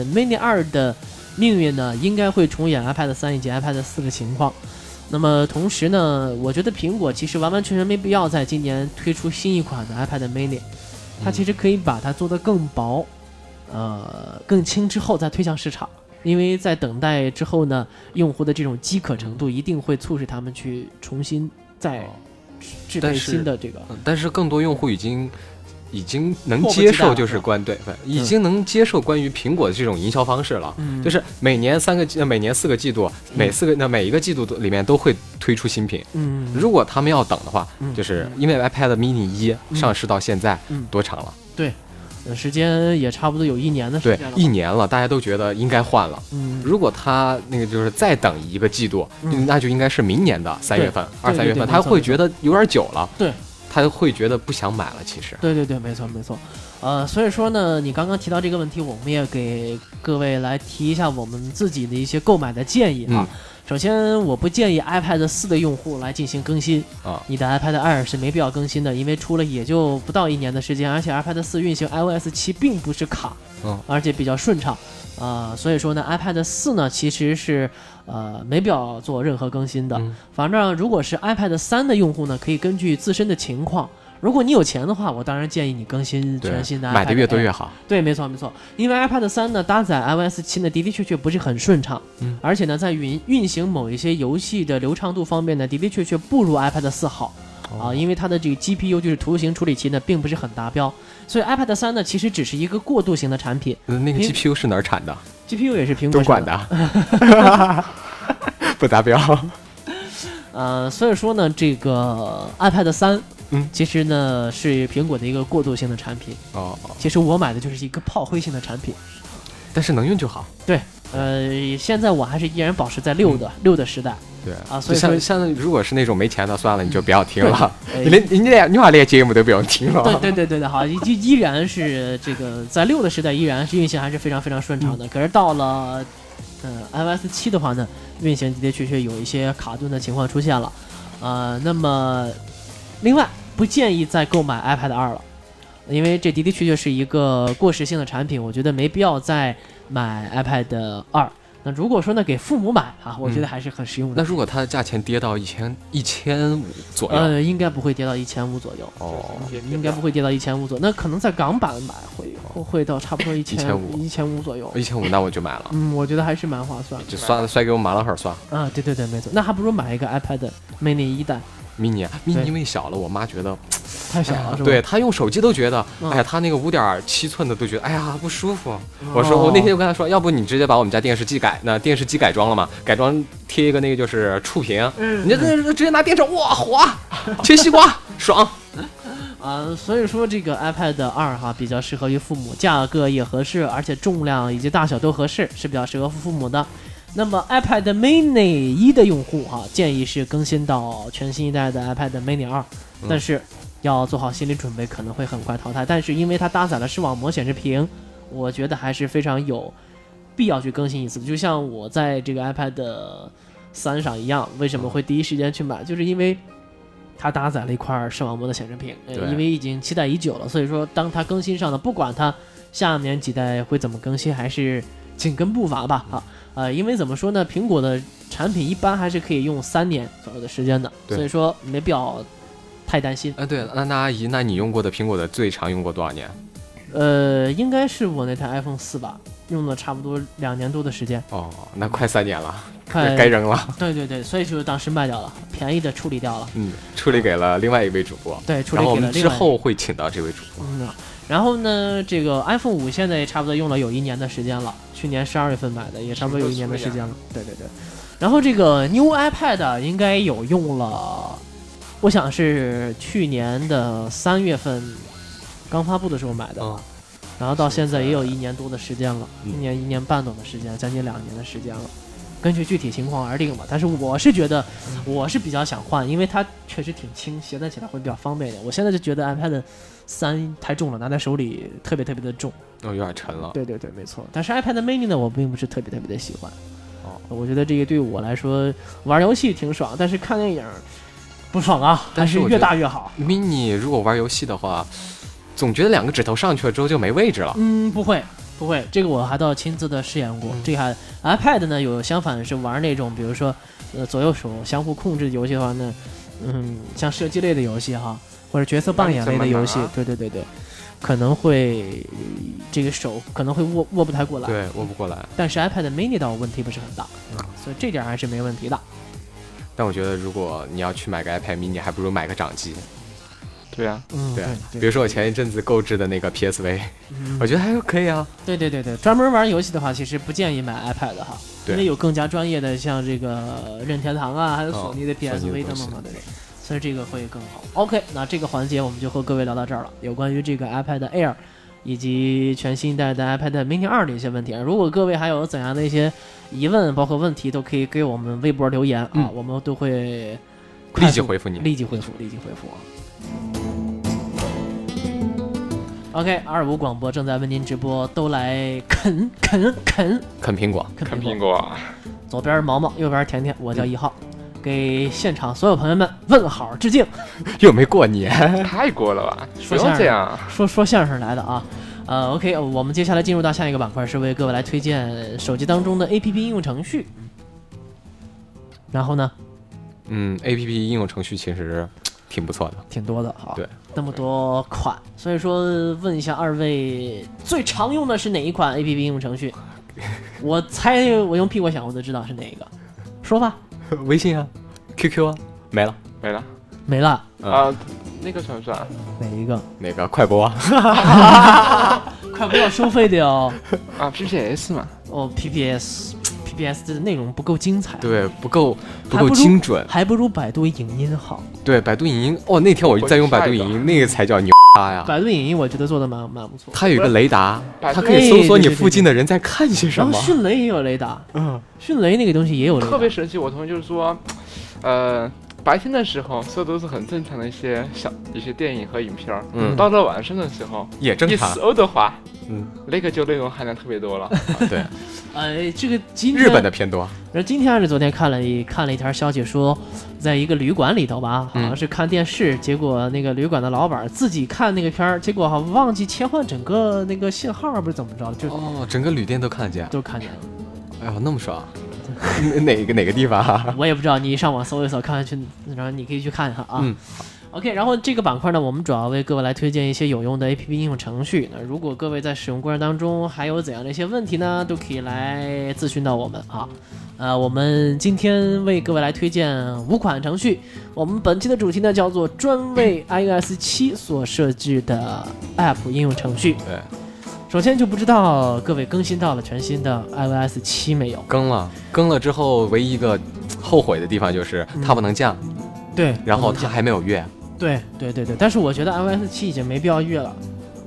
mini 二的。命运呢，应该会重演 iPad 三以及 iPad 四的情况。那么同时呢，我觉得苹果其实完完全全没必要在今年推出新一款的 iPad mini，它其实可以把它做得更薄，呃，更轻之后再推向市场。因为在等待之后呢，用户的这种饥渴程度一定会促使他们去重新再制备新的这个。但是更多用户已经。已经能接受就是关对，已经能接受关于苹果的这种营销方式了。嗯，就是每年三个季，每年四个季度，每四个那每一个季度里面都会推出新品。嗯，如果他们要等的话，就是因为 iPad mini 一上市到现在多长了？对，时间也差不多有一年的时间了。对，一年了，大家都觉得应该换了。嗯，如果他那个就是再等一个季度，那就应该是明年的三月份、二三月份，他会觉得有点久了。对。他会觉得不想买了，其实。对对对，没错没错，呃，所以说呢，你刚刚提到这个问题，我们也给各位来提一下我们自己的一些购买的建议啊。首先，我不建议 iPad 四的用户来进行更新啊。你的 iPad Air 是没必要更新的，因为出了也就不到一年的时间，而且 iPad 四运行 iOS 七并不是卡，嗯，而且比较顺畅。啊，所以说呢，iPad 四呢其实是呃没必要做任何更新的。反正如果是 iPad 三的用户呢，可以根据自身的情况，如果你有钱的话，我当然建议你更新全新的。买的越多越好。对，没错没错，因为 iPad 三呢搭载 iOS 七呢的的确确不是很顺畅，而且呢在运运行某一些游戏的流畅度方面呢的的确确不如 iPad 四好。啊，因为它的这个 GPU 就是图形处理器呢，并不是很达标，所以 iPad 三呢，其实只是一个过渡型的产品。那个 GPU 是哪儿产的？GPU 也是苹果管的，不达标。呃，所以说呢，这个 iPad 三，嗯，其实呢是苹果的一个过渡性的产品。哦，其实我买的就是一个炮灰性的产品，但是能用就好。对，呃，现在我还是依然保持在六的六的时代。对啊，所以像像如果是那种没钱的，算了，你就不要听了。你连你连你话连节目都不用听了。对对对对对，好，依依然是这个在六的时代，依然是运行还是非常非常顺畅的。可是到了呃 iOS 七的话呢，运行的的确确有一些卡顿的情况出现了。呃，那么另外不建议再购买 iPad 二了，因为这的的确确是一个过时性的产品，我觉得没必要再买 iPad 二。那如果说呢，给父母买啊，我觉得还是很实用的。那如果它的价钱跌到一千一千五左右，呃，应该不会跌到一千五左右。哦，应该不会跌到一千五左右。那可能在港版买会会到差不多一千五一千五左右。一千五，那我就买了。嗯，我觉得还是蛮划算。就算摔给我马老汉算。啊，对对对，没错。那还不如买一个 iPad mini 一代。Mini，mini 因为小了，我妈觉得。太小了，对她用手机都觉得，哎呀，她那个五点七寸的都觉得，哎呀不舒服。我说我那天就跟她说，要不你直接把我们家电视机改，那电视机改装了嘛，改装贴一个那个就是触屏，你就直接拿电视，哇滑，切西瓜爽。啊，所以说这个 iPad 二哈比较适合于父母，价格也合适，而且重量以及大小都合适，是比较适合父母的。那么 iPad mini 一的用户哈，建议是更新到全新一代的 iPad mini 二，但是。要做好心理准备，可能会很快淘汰。但是因为它搭载了视网膜显示屏，我觉得还是非常有必要去更新一次。就像我在这个 iPad 三上一样，为什么会第一时间去买？就是因为它搭载了一块视网膜的显示屏，因为已经期待已久了。所以说，当它更新上了，不管它下面几代会怎么更新，还是紧跟步伐吧。啊，呃，因为怎么说呢？苹果的产品一般还是可以用三年左右的时间的，所以说没必要太担心。啊，对了，那那阿姨，那你用过的苹果的最长用过多少年？呃，应该是我那台 iPhone 四吧，用了差不多两年多的时间，哦，那快三年了，快该扔了。对对对，所以就当时卖掉了，便宜的处理掉了。嗯，处理给了另外一位主播。对，处然后我理给了另外。们之后会请到这位主播。嗯呐，然后呢，这个 iPhone 五现在也差不多用了有一年的时间了，去年十二月份买的，也差不多有一年的时间了。对对对。然后这个 New iPad 应该有用了，我想是去年的三月份刚发布的时候买的，嗯，然后到现在也有一年多的时间了，嗯一年一年半多的时间，将近两年的时间了。根据具体情况而定吧，但是我是觉得，我是比较想换，因为它确实挺轻，携带起来会比较方便一点。我现在就觉得 iPad 三太重了，拿在手里特别特别的重。哦，有点沉了。对对对，没错。但是 iPad mini 呢，我并不是特别特别的喜欢。哦，我觉得这个对我来说，玩游戏挺爽，但是看电影不爽啊，但是越大越好。mini 如果玩游戏的话，总觉得两个指头上去了之后就没位置了。嗯，不会，不会，这个我还倒亲自的试验过。嗯这个还 iPad 呢，有相反是玩那种，比如说，呃，左右手相互控制的游戏的话呢，嗯，像射击类的游戏哈，或者角色扮演类的游戏对对对对，可能会这个手可能会握握不太过来。对，握不过来。但是 iPad mini 倒问题不是很大，嗯所以这点还是没问题的。但我觉得如果你要去买个 iPad mini，还不如买个掌机。对啊、嗯，对对比如说我前一阵子购置的那个 PSV，嗯我觉得还可以啊。对对对对，专门玩游戏的话，其实不建议买 iPad 哈，因为有更加专业的，像这个任天堂啊，还有索尼的 PSV 等等等等。所以这个会更好。OK，那这个环节我们就和各位聊到这儿了，有关于这个 iPad Air 以及全新一代的 iPad Mini 二的一些问题啊。如果各位还有怎样的一些疑问，包括问题，都可以给我们微博留言啊，嗯我们都会立即回复你。立即回复，立即回复啊。OK，二五广播正在为您直播，都来啃 啃啃啃苹果，啃苹果。左边毛毛，右边甜甜，我叫一号，给现场所有朋友们问好致敬。又没过年。太过了吧？不说相声用这样，说说相声来的啊。呃，OK，我们接下来进入到下一个板块，是为各位来推荐手机当中的 APP 应用程序。然后呢，嗯，A P P 应用程序其实挺不错的。挺多的啊，对，那么多款，所以说问一下二位最常用的是哪一款 APP 应用程序？我猜我用屁股想我就知道是哪一个，说吧，微信啊，QQ 啊，没了。没了没了，嗯啊、那个算不算？哪一个？哪个快播啊？快播要收费的哦。啊，PPS 嘛，哦，PPS。PPS 的内容不够精彩，对，不够不够精准。还不如百度影音好。对，百度影音哦，那天我在用百度影音，那个才叫牛叉呀！百度影音我觉得做的蛮蛮不错。它有一个雷达，它可以搜索你附近的人在看些什么然后。迅雷也有雷达，嗯，迅雷那个东西也有雷达，特别神奇。我同学就是说，呃，白天的时候搜都是很正常的一些小一些电影和影片儿，嗯到了晚上的时候也正常。搜的话，嗯，那个就内容含量特别多了。啊对，呃，这个今日本的偏多。然后今天还是昨天看了一看了一条消息说，在一个旅馆里头吧，好嗯像是看电视，结果那个旅馆的老板自己看那个片儿，结果好像忘记切换整个那个信号，不是怎么着，就哦，整个旅店都看得见。都看见了。哎呦，那么爽！哪个哪个地方啊？我也不知道，你上网搜一搜，看看去，然后你可以去看一看啊。嗯 OK，然后这个板块呢，我们主要为各位来推荐一些有用的 APP 应用程序。那如果各位在使用过程当中还有怎样的一些问题呢，都可以来咨询到我们啊。呃，我们今天为各位来推荐五款程序。我们本期的主题呢叫做专为 iOS 七所设置的 App 应用程序。对，首先就不知道各位更新到了全新的 iOS 七没有？更了，更了之后，唯一一个后悔的地方就是它不能降，对，然后它还没有越，对对对对，但是我觉得 iOS 七已经没必要越了，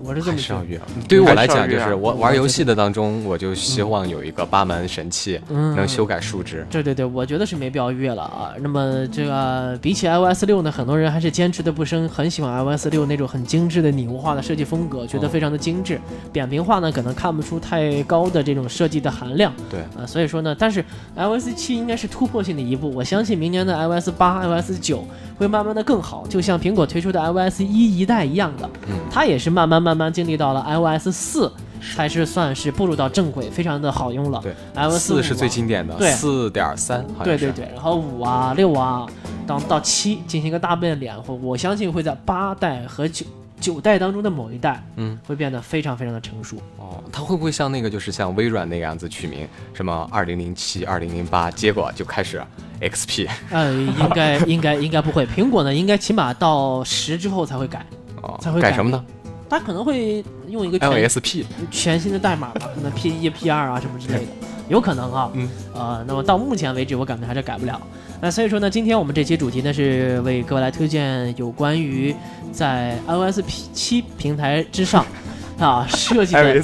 我是这么觉得。还是要月。对于我来讲，就是我玩游戏的当中，我就希望有一个八门神器嗯，能修改数值。对对对，我觉得是没必要越了啊。那么这个比起 iOS 六呢，很多人还是坚持的不生，很喜欢 iOS 六那种很精致的拟物化的设计风格，觉得哦非常的精致。扁平化呢，可能看不出太高的这种设计的含量对，啊。所以说呢，但是 iOS 七应该是突破性的一步，我相信明年的 iOS 八、iOS 九会慢慢的更好，就像苹果推出的 iOS 一一代一样的，嗯它也是慢慢慢慢慢经历到了 iOS 四才是算是步入到正轨，非常的好用了。对，iOS 四是最经典的，对四点三，对对对，然后五啊六啊，到到七进行一个大变脸，我相信会在八代和九。九代当中的某一代，嗯，会变得非常非常的成熟哦。它会不会像那个，就是像微软那个样子取名，什么二零零七、二零零八，结果就开始 XP？呃，应该应该应该不会。苹果呢，应该起码到十之后才会改，哦，才会改什么呢？它可能会用一个 LSP 全新的代码吧，可能 P 一、P 二啊什么之类的，有可能啊。嗯。呃，那么到目前为止，我感觉还是改不了。那所以说呢，今天我们这期主题呢是为各位来推荐有关于在 iOS P 七平台之上 啊设计的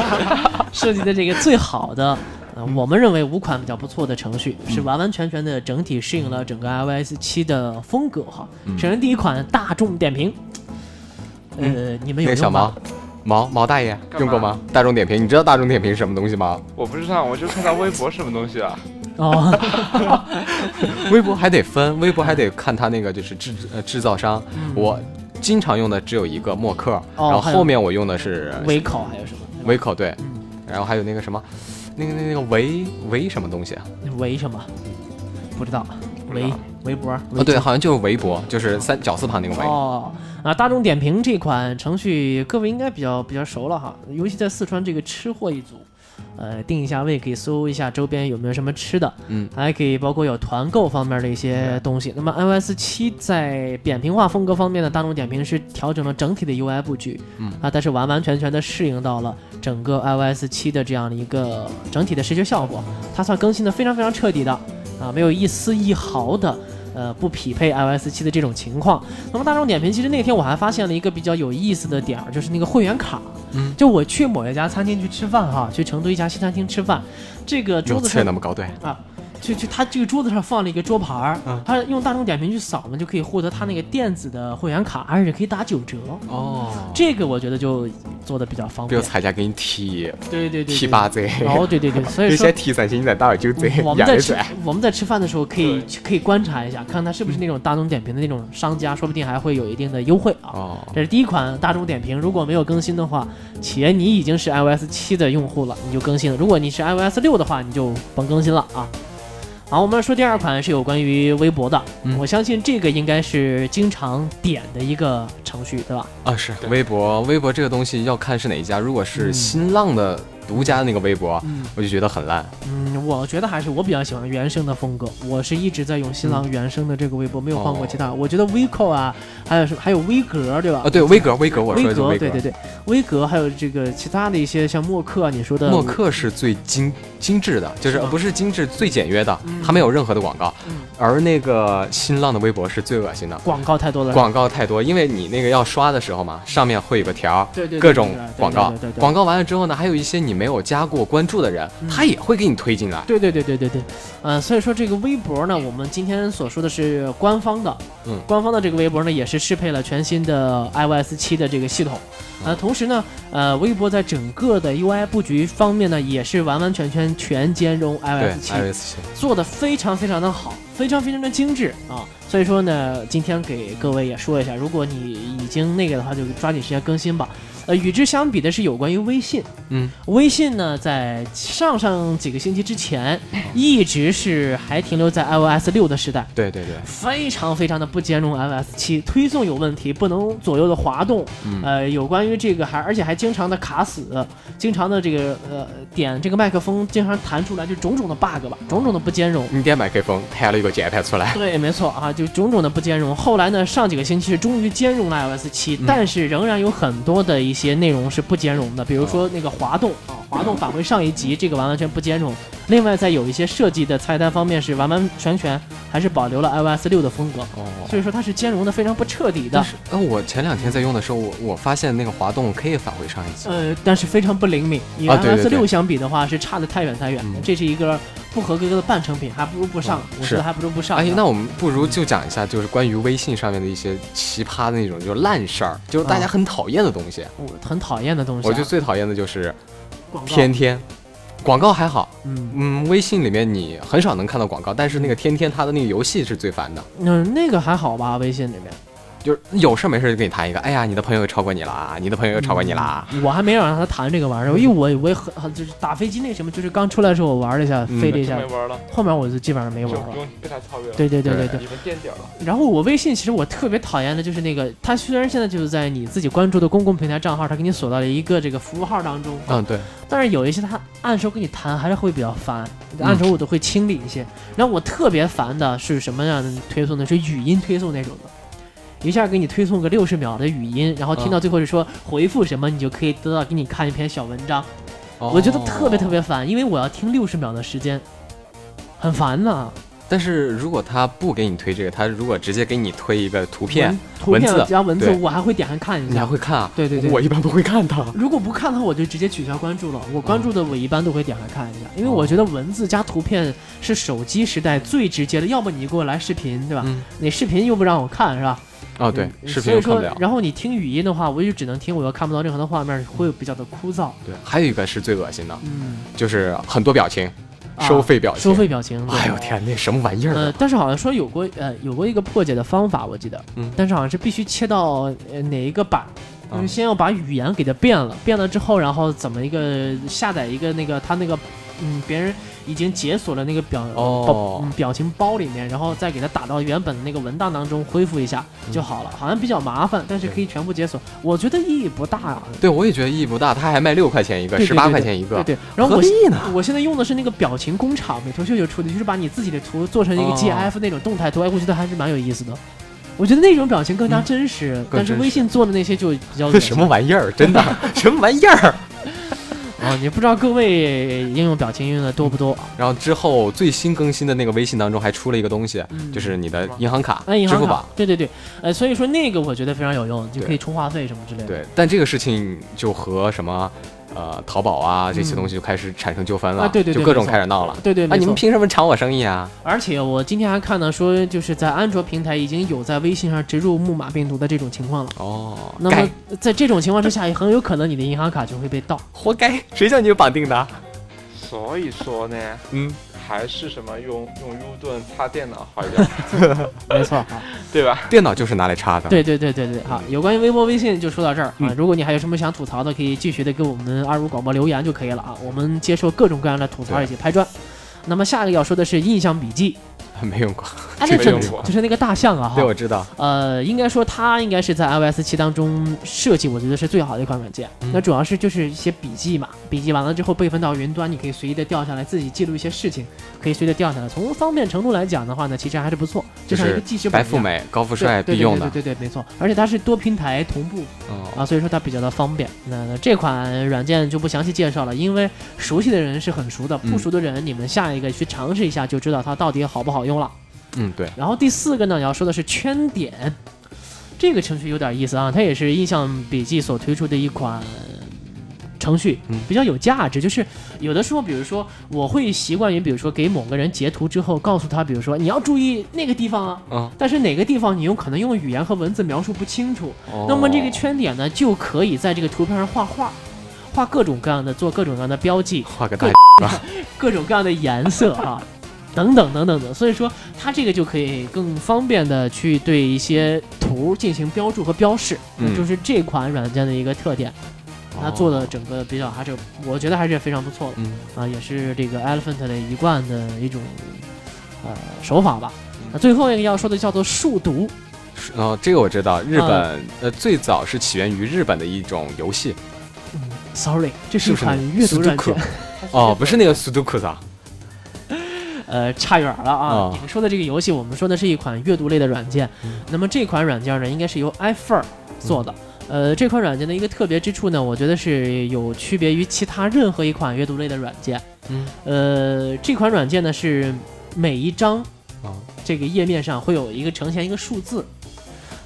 设计的这个最好的，呃，我们认为五款比较不错的程序，是完完全全的整体适应了整个 iOS 七的风格哈。首先第一款大众点评，呃，你们有小毛毛毛大爷用过吗？大众点评，你知道大众点评是什么东西吗？我不知道，我就看到微博什么东西啊。哦，微博还得分，微博还得看他那个就是制呃制造商。我经常用的只有一个默克，然后后面我用的是微口，还有什么？微口对，然后还有那个什么，那个那那个维维什么东西啊？维什么？不知道。微微博？哦，对，好像就是微博，就是三绞丝旁那个微。哦，啊，大众点评这款程序，各位应该比较比较熟了哈，尤其在四川这个吃货一族。呃，定一下位，可以搜一下周边有没有什么吃的，嗯，还可以包括有团购方面的一些东西。那么 iOS 七在扁平化风格方面呢，大众点评是调整了整体的 UI 布局，嗯啊，但是完完全全的适应到了整个 iOS 七的这样的一个整体的视觉效果，它算更新的非常非常彻底的，啊，没有一丝一毫的。呃，不匹配 iOS 七的这种情况。那么大众点评，其实那天我还发现了一个比较有意思的点儿，就是那个会员卡。嗯，就我去某一家餐厅去吃饭哈，去成都一家西餐厅吃饭，这个桌子上那么高对啊。就就他这个桌子上放了一个桌牌儿，他用大众点评去扫呢，就可以获得他那个电子的会员卡，而且可以打九折。哦，这个我觉得就做的比较方便。比如彩家给你提，对对对，提八折。哦，对对对，所以说先提三星再打二九折。我们在吃我们在吃饭的时候可以可以观察一下，看他是不是那种大众点评的那种商家，说不定还会有一定的优惠啊。哦，这是第一款大众点评，如果没有更新的话，且你已经是 iOS 七的用户了，你就更新了；如果你是 iOS 六的话，你就甭更新了啊。好，我们说第二款是有关于微博的，我相信这个应该是经常点的一个程序，对吧？啊，是微博，微博这个东西要看是哪一家，如果是新浪的。独家的那个微博，我就觉得很烂。嗯，我觉得还是我比较喜欢原生的风格。我是一直在用新浪原生的这个微博，没有换过其他。我觉得微扣啊，还有什么，还有微格，对吧？啊，对，微格，微格，我说的微格，对对对，微格还有这个其他的一些像默克，你说的默克是最精精致的，就是不是精致最简约的，它没有任何的广告。而那个新浪的微博是最恶心的，广告太多了。广告太多，因为你那个要刷的时候嘛，上面会有个条，对对，各种广告。广告完了之后呢，还有一些你没有加过。关注的人，他也会给你推进来。对对对对对对，呃，所以说这个微博呢，我们今天所说的是官方的，嗯，官方的这个微博呢，也是适配了全新的 iOS 七的这个系统。呃，同时呢，呃，微博在整个的 UI 布局方面呢，也是完完全全全兼容 iOS 七，做的非常非常的好，非常非常的精致啊。所以说呢，今天给各位也说一下，如果你已经那个的话，就抓紧时间更新吧。呃，与之相比的是有关于微信，嗯，微信呢，在上上几个星期之前，一直是还停留在 iOS 六的时代，对对对，非常非常的不兼容 iOS 七，推送有问题，不能左右的滑动，呃，有关于这个还而且还经常的卡死，经常的这个呃点这个麦克风经常弹出来，就种种的 bug 吧，种种的不兼容。你点麦克风弹了一个键盘出来，对，没错啊，就种种的不兼容。后来呢，上几个星期是终于兼容了 iOS 七，但是仍然有很多的。一些内容是不兼容的，比如说那个滑动啊，滑动返回上一级，这个完完全不兼容。另外，在有一些设计的菜单方面是完完全全还是保留了 iOS 六的风格，哦，所以说它是兼容的非常不彻底的。呃，我前两天在用的时候，我我发现那个滑动可以返回上一级，呃，但是非常不灵敏，与 iOS 六相比的话是差的太远太远，这是一个不合格的半成品，还不如不上，我觉得还不如不上。哎，那我们不如就讲一下，就是关于微信上面的一些奇葩的那种就是烂事儿，就是大家很讨厌的东西。我很讨厌的东西，我觉得最讨厌的就是天天。广告还好，嗯嗯，微信里面你很少能看到广告，但是那个天天它的那个游戏是最烦的。嗯，那个还好吧，微信里面。就是有事没事就跟你谈一个，哎呀，你的朋友又超过你了啊，你的朋友又超过你了啊。我还没有让他谈这个玩意儿，因为我我也很很就是打飞机那什么，就是刚出来的时候我玩了一下，飞了一下，没玩了。后面我就基本上没玩了，被他超越了。对对对对对，你们垫底了。然后我微信其实我特别讨厌的就是那个，他虽然现在就是在你自己关注的公共平台账号，他给你锁到了一个这个服务号当中。嗯，对。但是有一些他按时候跟你谈，还是会比较烦，按时候我都会清理一些。然后我特别烦的是什么样的推送呢？是语音推送那种的。一下给你推送个六十秒的语音，然后听到最后是说回复什么，你就可以得到给你看一篇小文章。我觉得特别特别烦，因为我要听六十秒的时间，很烦呐。但是如果他不给你推这个，他如果直接给你推一个图片、图片加文字，我还会点开看一下。你还会看啊？对对对，我一般不会看它。如果不看的话，我就直接取消关注了。我关注的我一般都会点开看一下，因为我觉得文字加图片是手机时代最直接的。要么你给我来视频，对吧？你视频又不让我看，是吧？哦，对，视频所以说，然后你听语音的话，我就只能听，我又看不到任何的画面，会比较的枯燥。对，还有一个是最恶心的，嗯，就是很多表情，收费表情，收费表情。哎呦天，那什么玩意儿？呃，但是好像说有过，呃，有过一个破解的方法，我记得，嗯，但是好像是必须切到呃哪一个版，就是先要把语言给它变了，变了之后，然后怎么一个下载一个那个他那个，嗯，别人。已经解锁了那个表包表情包里面，然后再给它打到原本的那个文档当中恢复一下就好了。好像比较麻烦，但是可以全部解锁。我觉得意义不大啊。对，我也觉得意义不大。它还卖六块钱一个，十八块钱一个。对对。然后我我现在用的是那个表情工厂，美图秀秀出的，就是把你自己的图做成一个 GIF 那种动态图，哎，我觉得还是蛮有意思的。我觉得那种表情更加真实，但是微信做的那些就比较 什么玩意儿？真的 什么玩意儿？哦，你不知道各位应用表情用的多不多？然后之后最新更新的那个微信当中还出了一个东西，就是你的银行卡、支付宝。对对对，呃，所以说那个我觉得非常有用，就可以充话费什么之类的。对，但这个事情就和什么？呃，淘宝啊，这些东西就开始产生纠纷了，对对，就各种开始闹了，对对。啊，你们凭什么抢我生意啊？而且我今天还看到说，就是在安卓平台已经有在微信上植入木马病毒的这种情况了。哦，那么在这种情况之下，也很有可能你的银行卡就会被盗。活该，谁叫你有绑定的？所以说呢，嗯。还是什么用用 U 盾插电脑好一点，没错，对吧？电脑就是拿来插的。对对对对对，好，有关于微博、微信就说到这儿啊。如果你还有什么想吐槽的，可以继续的给我们二五广播留言就可以了啊。我们接受各种各样的吐槽以及拍砖。那么下一个要说的是印象笔记。没用过，就是那个大象啊，对，我知道。呃，应该说它应该是在 iOS 七当中设计，我觉得是最好的一款软件。那主要是就是一些笔记嘛，笔记完了之后备份到云端，你可以随意的调下来，自己记录一些事情，可以随意的调下来。从方便程度来讲的话呢，其实还是不错，就像一个记事本白富美、高富帅必用的，对对对，没错。而且它是多平台同步啊，所以说它比较的方便。那这款软件就不详细介绍了，因为熟悉的人是很熟的，不熟的人你们下一个去尝试一下就知道它到底好不好用了。嗯，对。然后第四个呢，要说的是圈点，这个程序有点意思啊，它也是印象笔记所推出的一款程序，比较有价值。就是有的时候，比如说我会习惯于，比如说给某个人截图之后，告诉他，比如说你要注意那个地方啊，嗯，但是哪个地方你有可能用语言和文字描述不清楚，那么这个圈点呢，就可以在这个图片上画画，画各种各样的，做各种各样的标记，画个大，各种各样的颜色啊。等等等等的，所以说它这个就可以更方便的去对一些图进行标注和标示，就是这款软件的一个特点。它做的整个比较还是我觉得还是非常不错的，嗯啊，也是这个 Elephant 的一贯的一种呃手法吧。那最后一个要说的叫做数独，哦，这个我知道，日本呃最早是起源于日本的一种游戏。嗯，Sorry，这是一款阅读软件。哦，不是那个 Sudoku 啊。呃，差远了啊！你们说的这个游戏，我们说的是一款阅读类的软件。那么这款软件呢，应该是由 iFur 做的。呃，这款软件的一个特别之处呢，我觉得是有区别于其他任何一款阅读类的软件。嗯，呃，这款软件呢是每一张啊这个页面上会有一个呈现一个数字，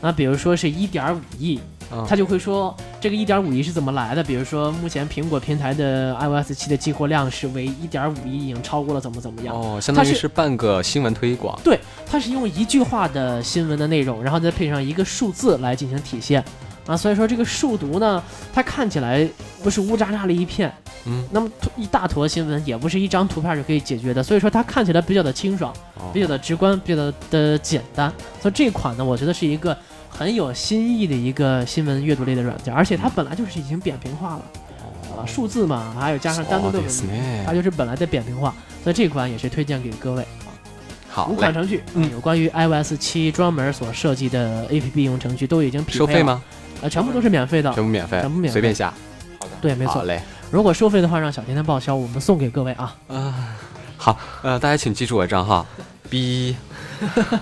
啊，比如说是一点五亿。他就会说这个一点五亿是怎么来的？比如说目前苹果平台的 iOS 七的激活量是为一点五亿，已经超过了怎么怎么样？哦，相当于是半个新闻推广。对，它是用一句话的新闻的内容，然后再配上一个数字来进行体现。啊，所以说这个数独呢，它看起来不是乌渣渣的一片，嗯，那么一大坨新闻也不是一张图片就可以解决的，所以说它看起来比较的清爽，比较的直观，比较的的简单。所以这款呢，我觉得是一个很有新意的一个新闻阅读类的软件，而且它本来就是已经扁平化了，啊，数字嘛，还有加上单独的文字，它就是本来的扁平化，所以这款也是推荐给各位。好，五款程序，嗯，有关于 iOS 七专门所设计的 APP 应用程序都已经匹配收费吗？呃，全部都是免费的，全部免费，全部免费，随便下。好的，对，没错。好嘞。如果收费的话，让小甜甜报销，我们送给各位啊。啊，好，呃，大家请记住我的账号，B。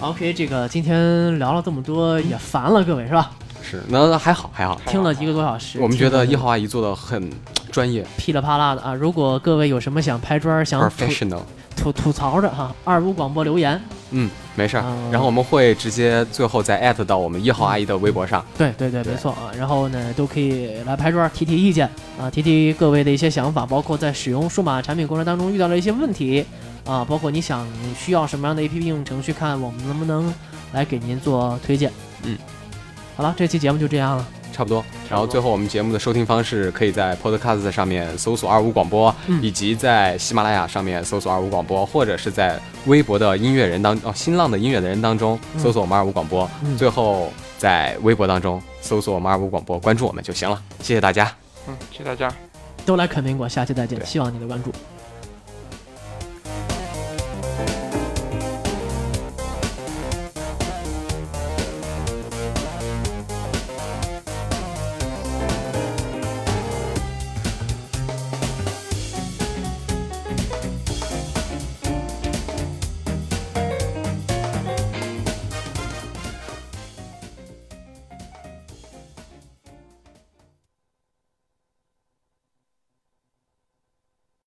OK，这个今天聊了这么多，也烦了各位是吧？是，那还好还好，听了一个多小时。我们觉得一号阿姨做的很专业，噼里啪啦的啊。如果各位有什么想拍砖、想 professional 吐吐槽着哈，二五广播留言。嗯，没事儿。然后我们会直接最后再艾特到我们一号阿姨的微博上。对对对，没错啊。然后呢，都可以来拍砖，提提意见啊，提提各位的一些想法，包括在使用数码产品过程当中遇到的一些问题啊，包括你想需要什么样的 APP 应用程序，看我们能不能来给您做推荐。嗯，好了，这期节目就这样了。差不多，然后最后我们节目的收听方式可以在 Podcast 上面搜索二五广播，嗯、以及在喜马拉雅上面搜索二五广播，或者是在微博的音乐人当哦新浪的音乐的人当中搜索我们二五广播，嗯、最后在微博当中搜索我们二五广播，关注我们就行了。谢谢大家，嗯，谢谢大家，都来啃苹果，下期再见，希望你的关注。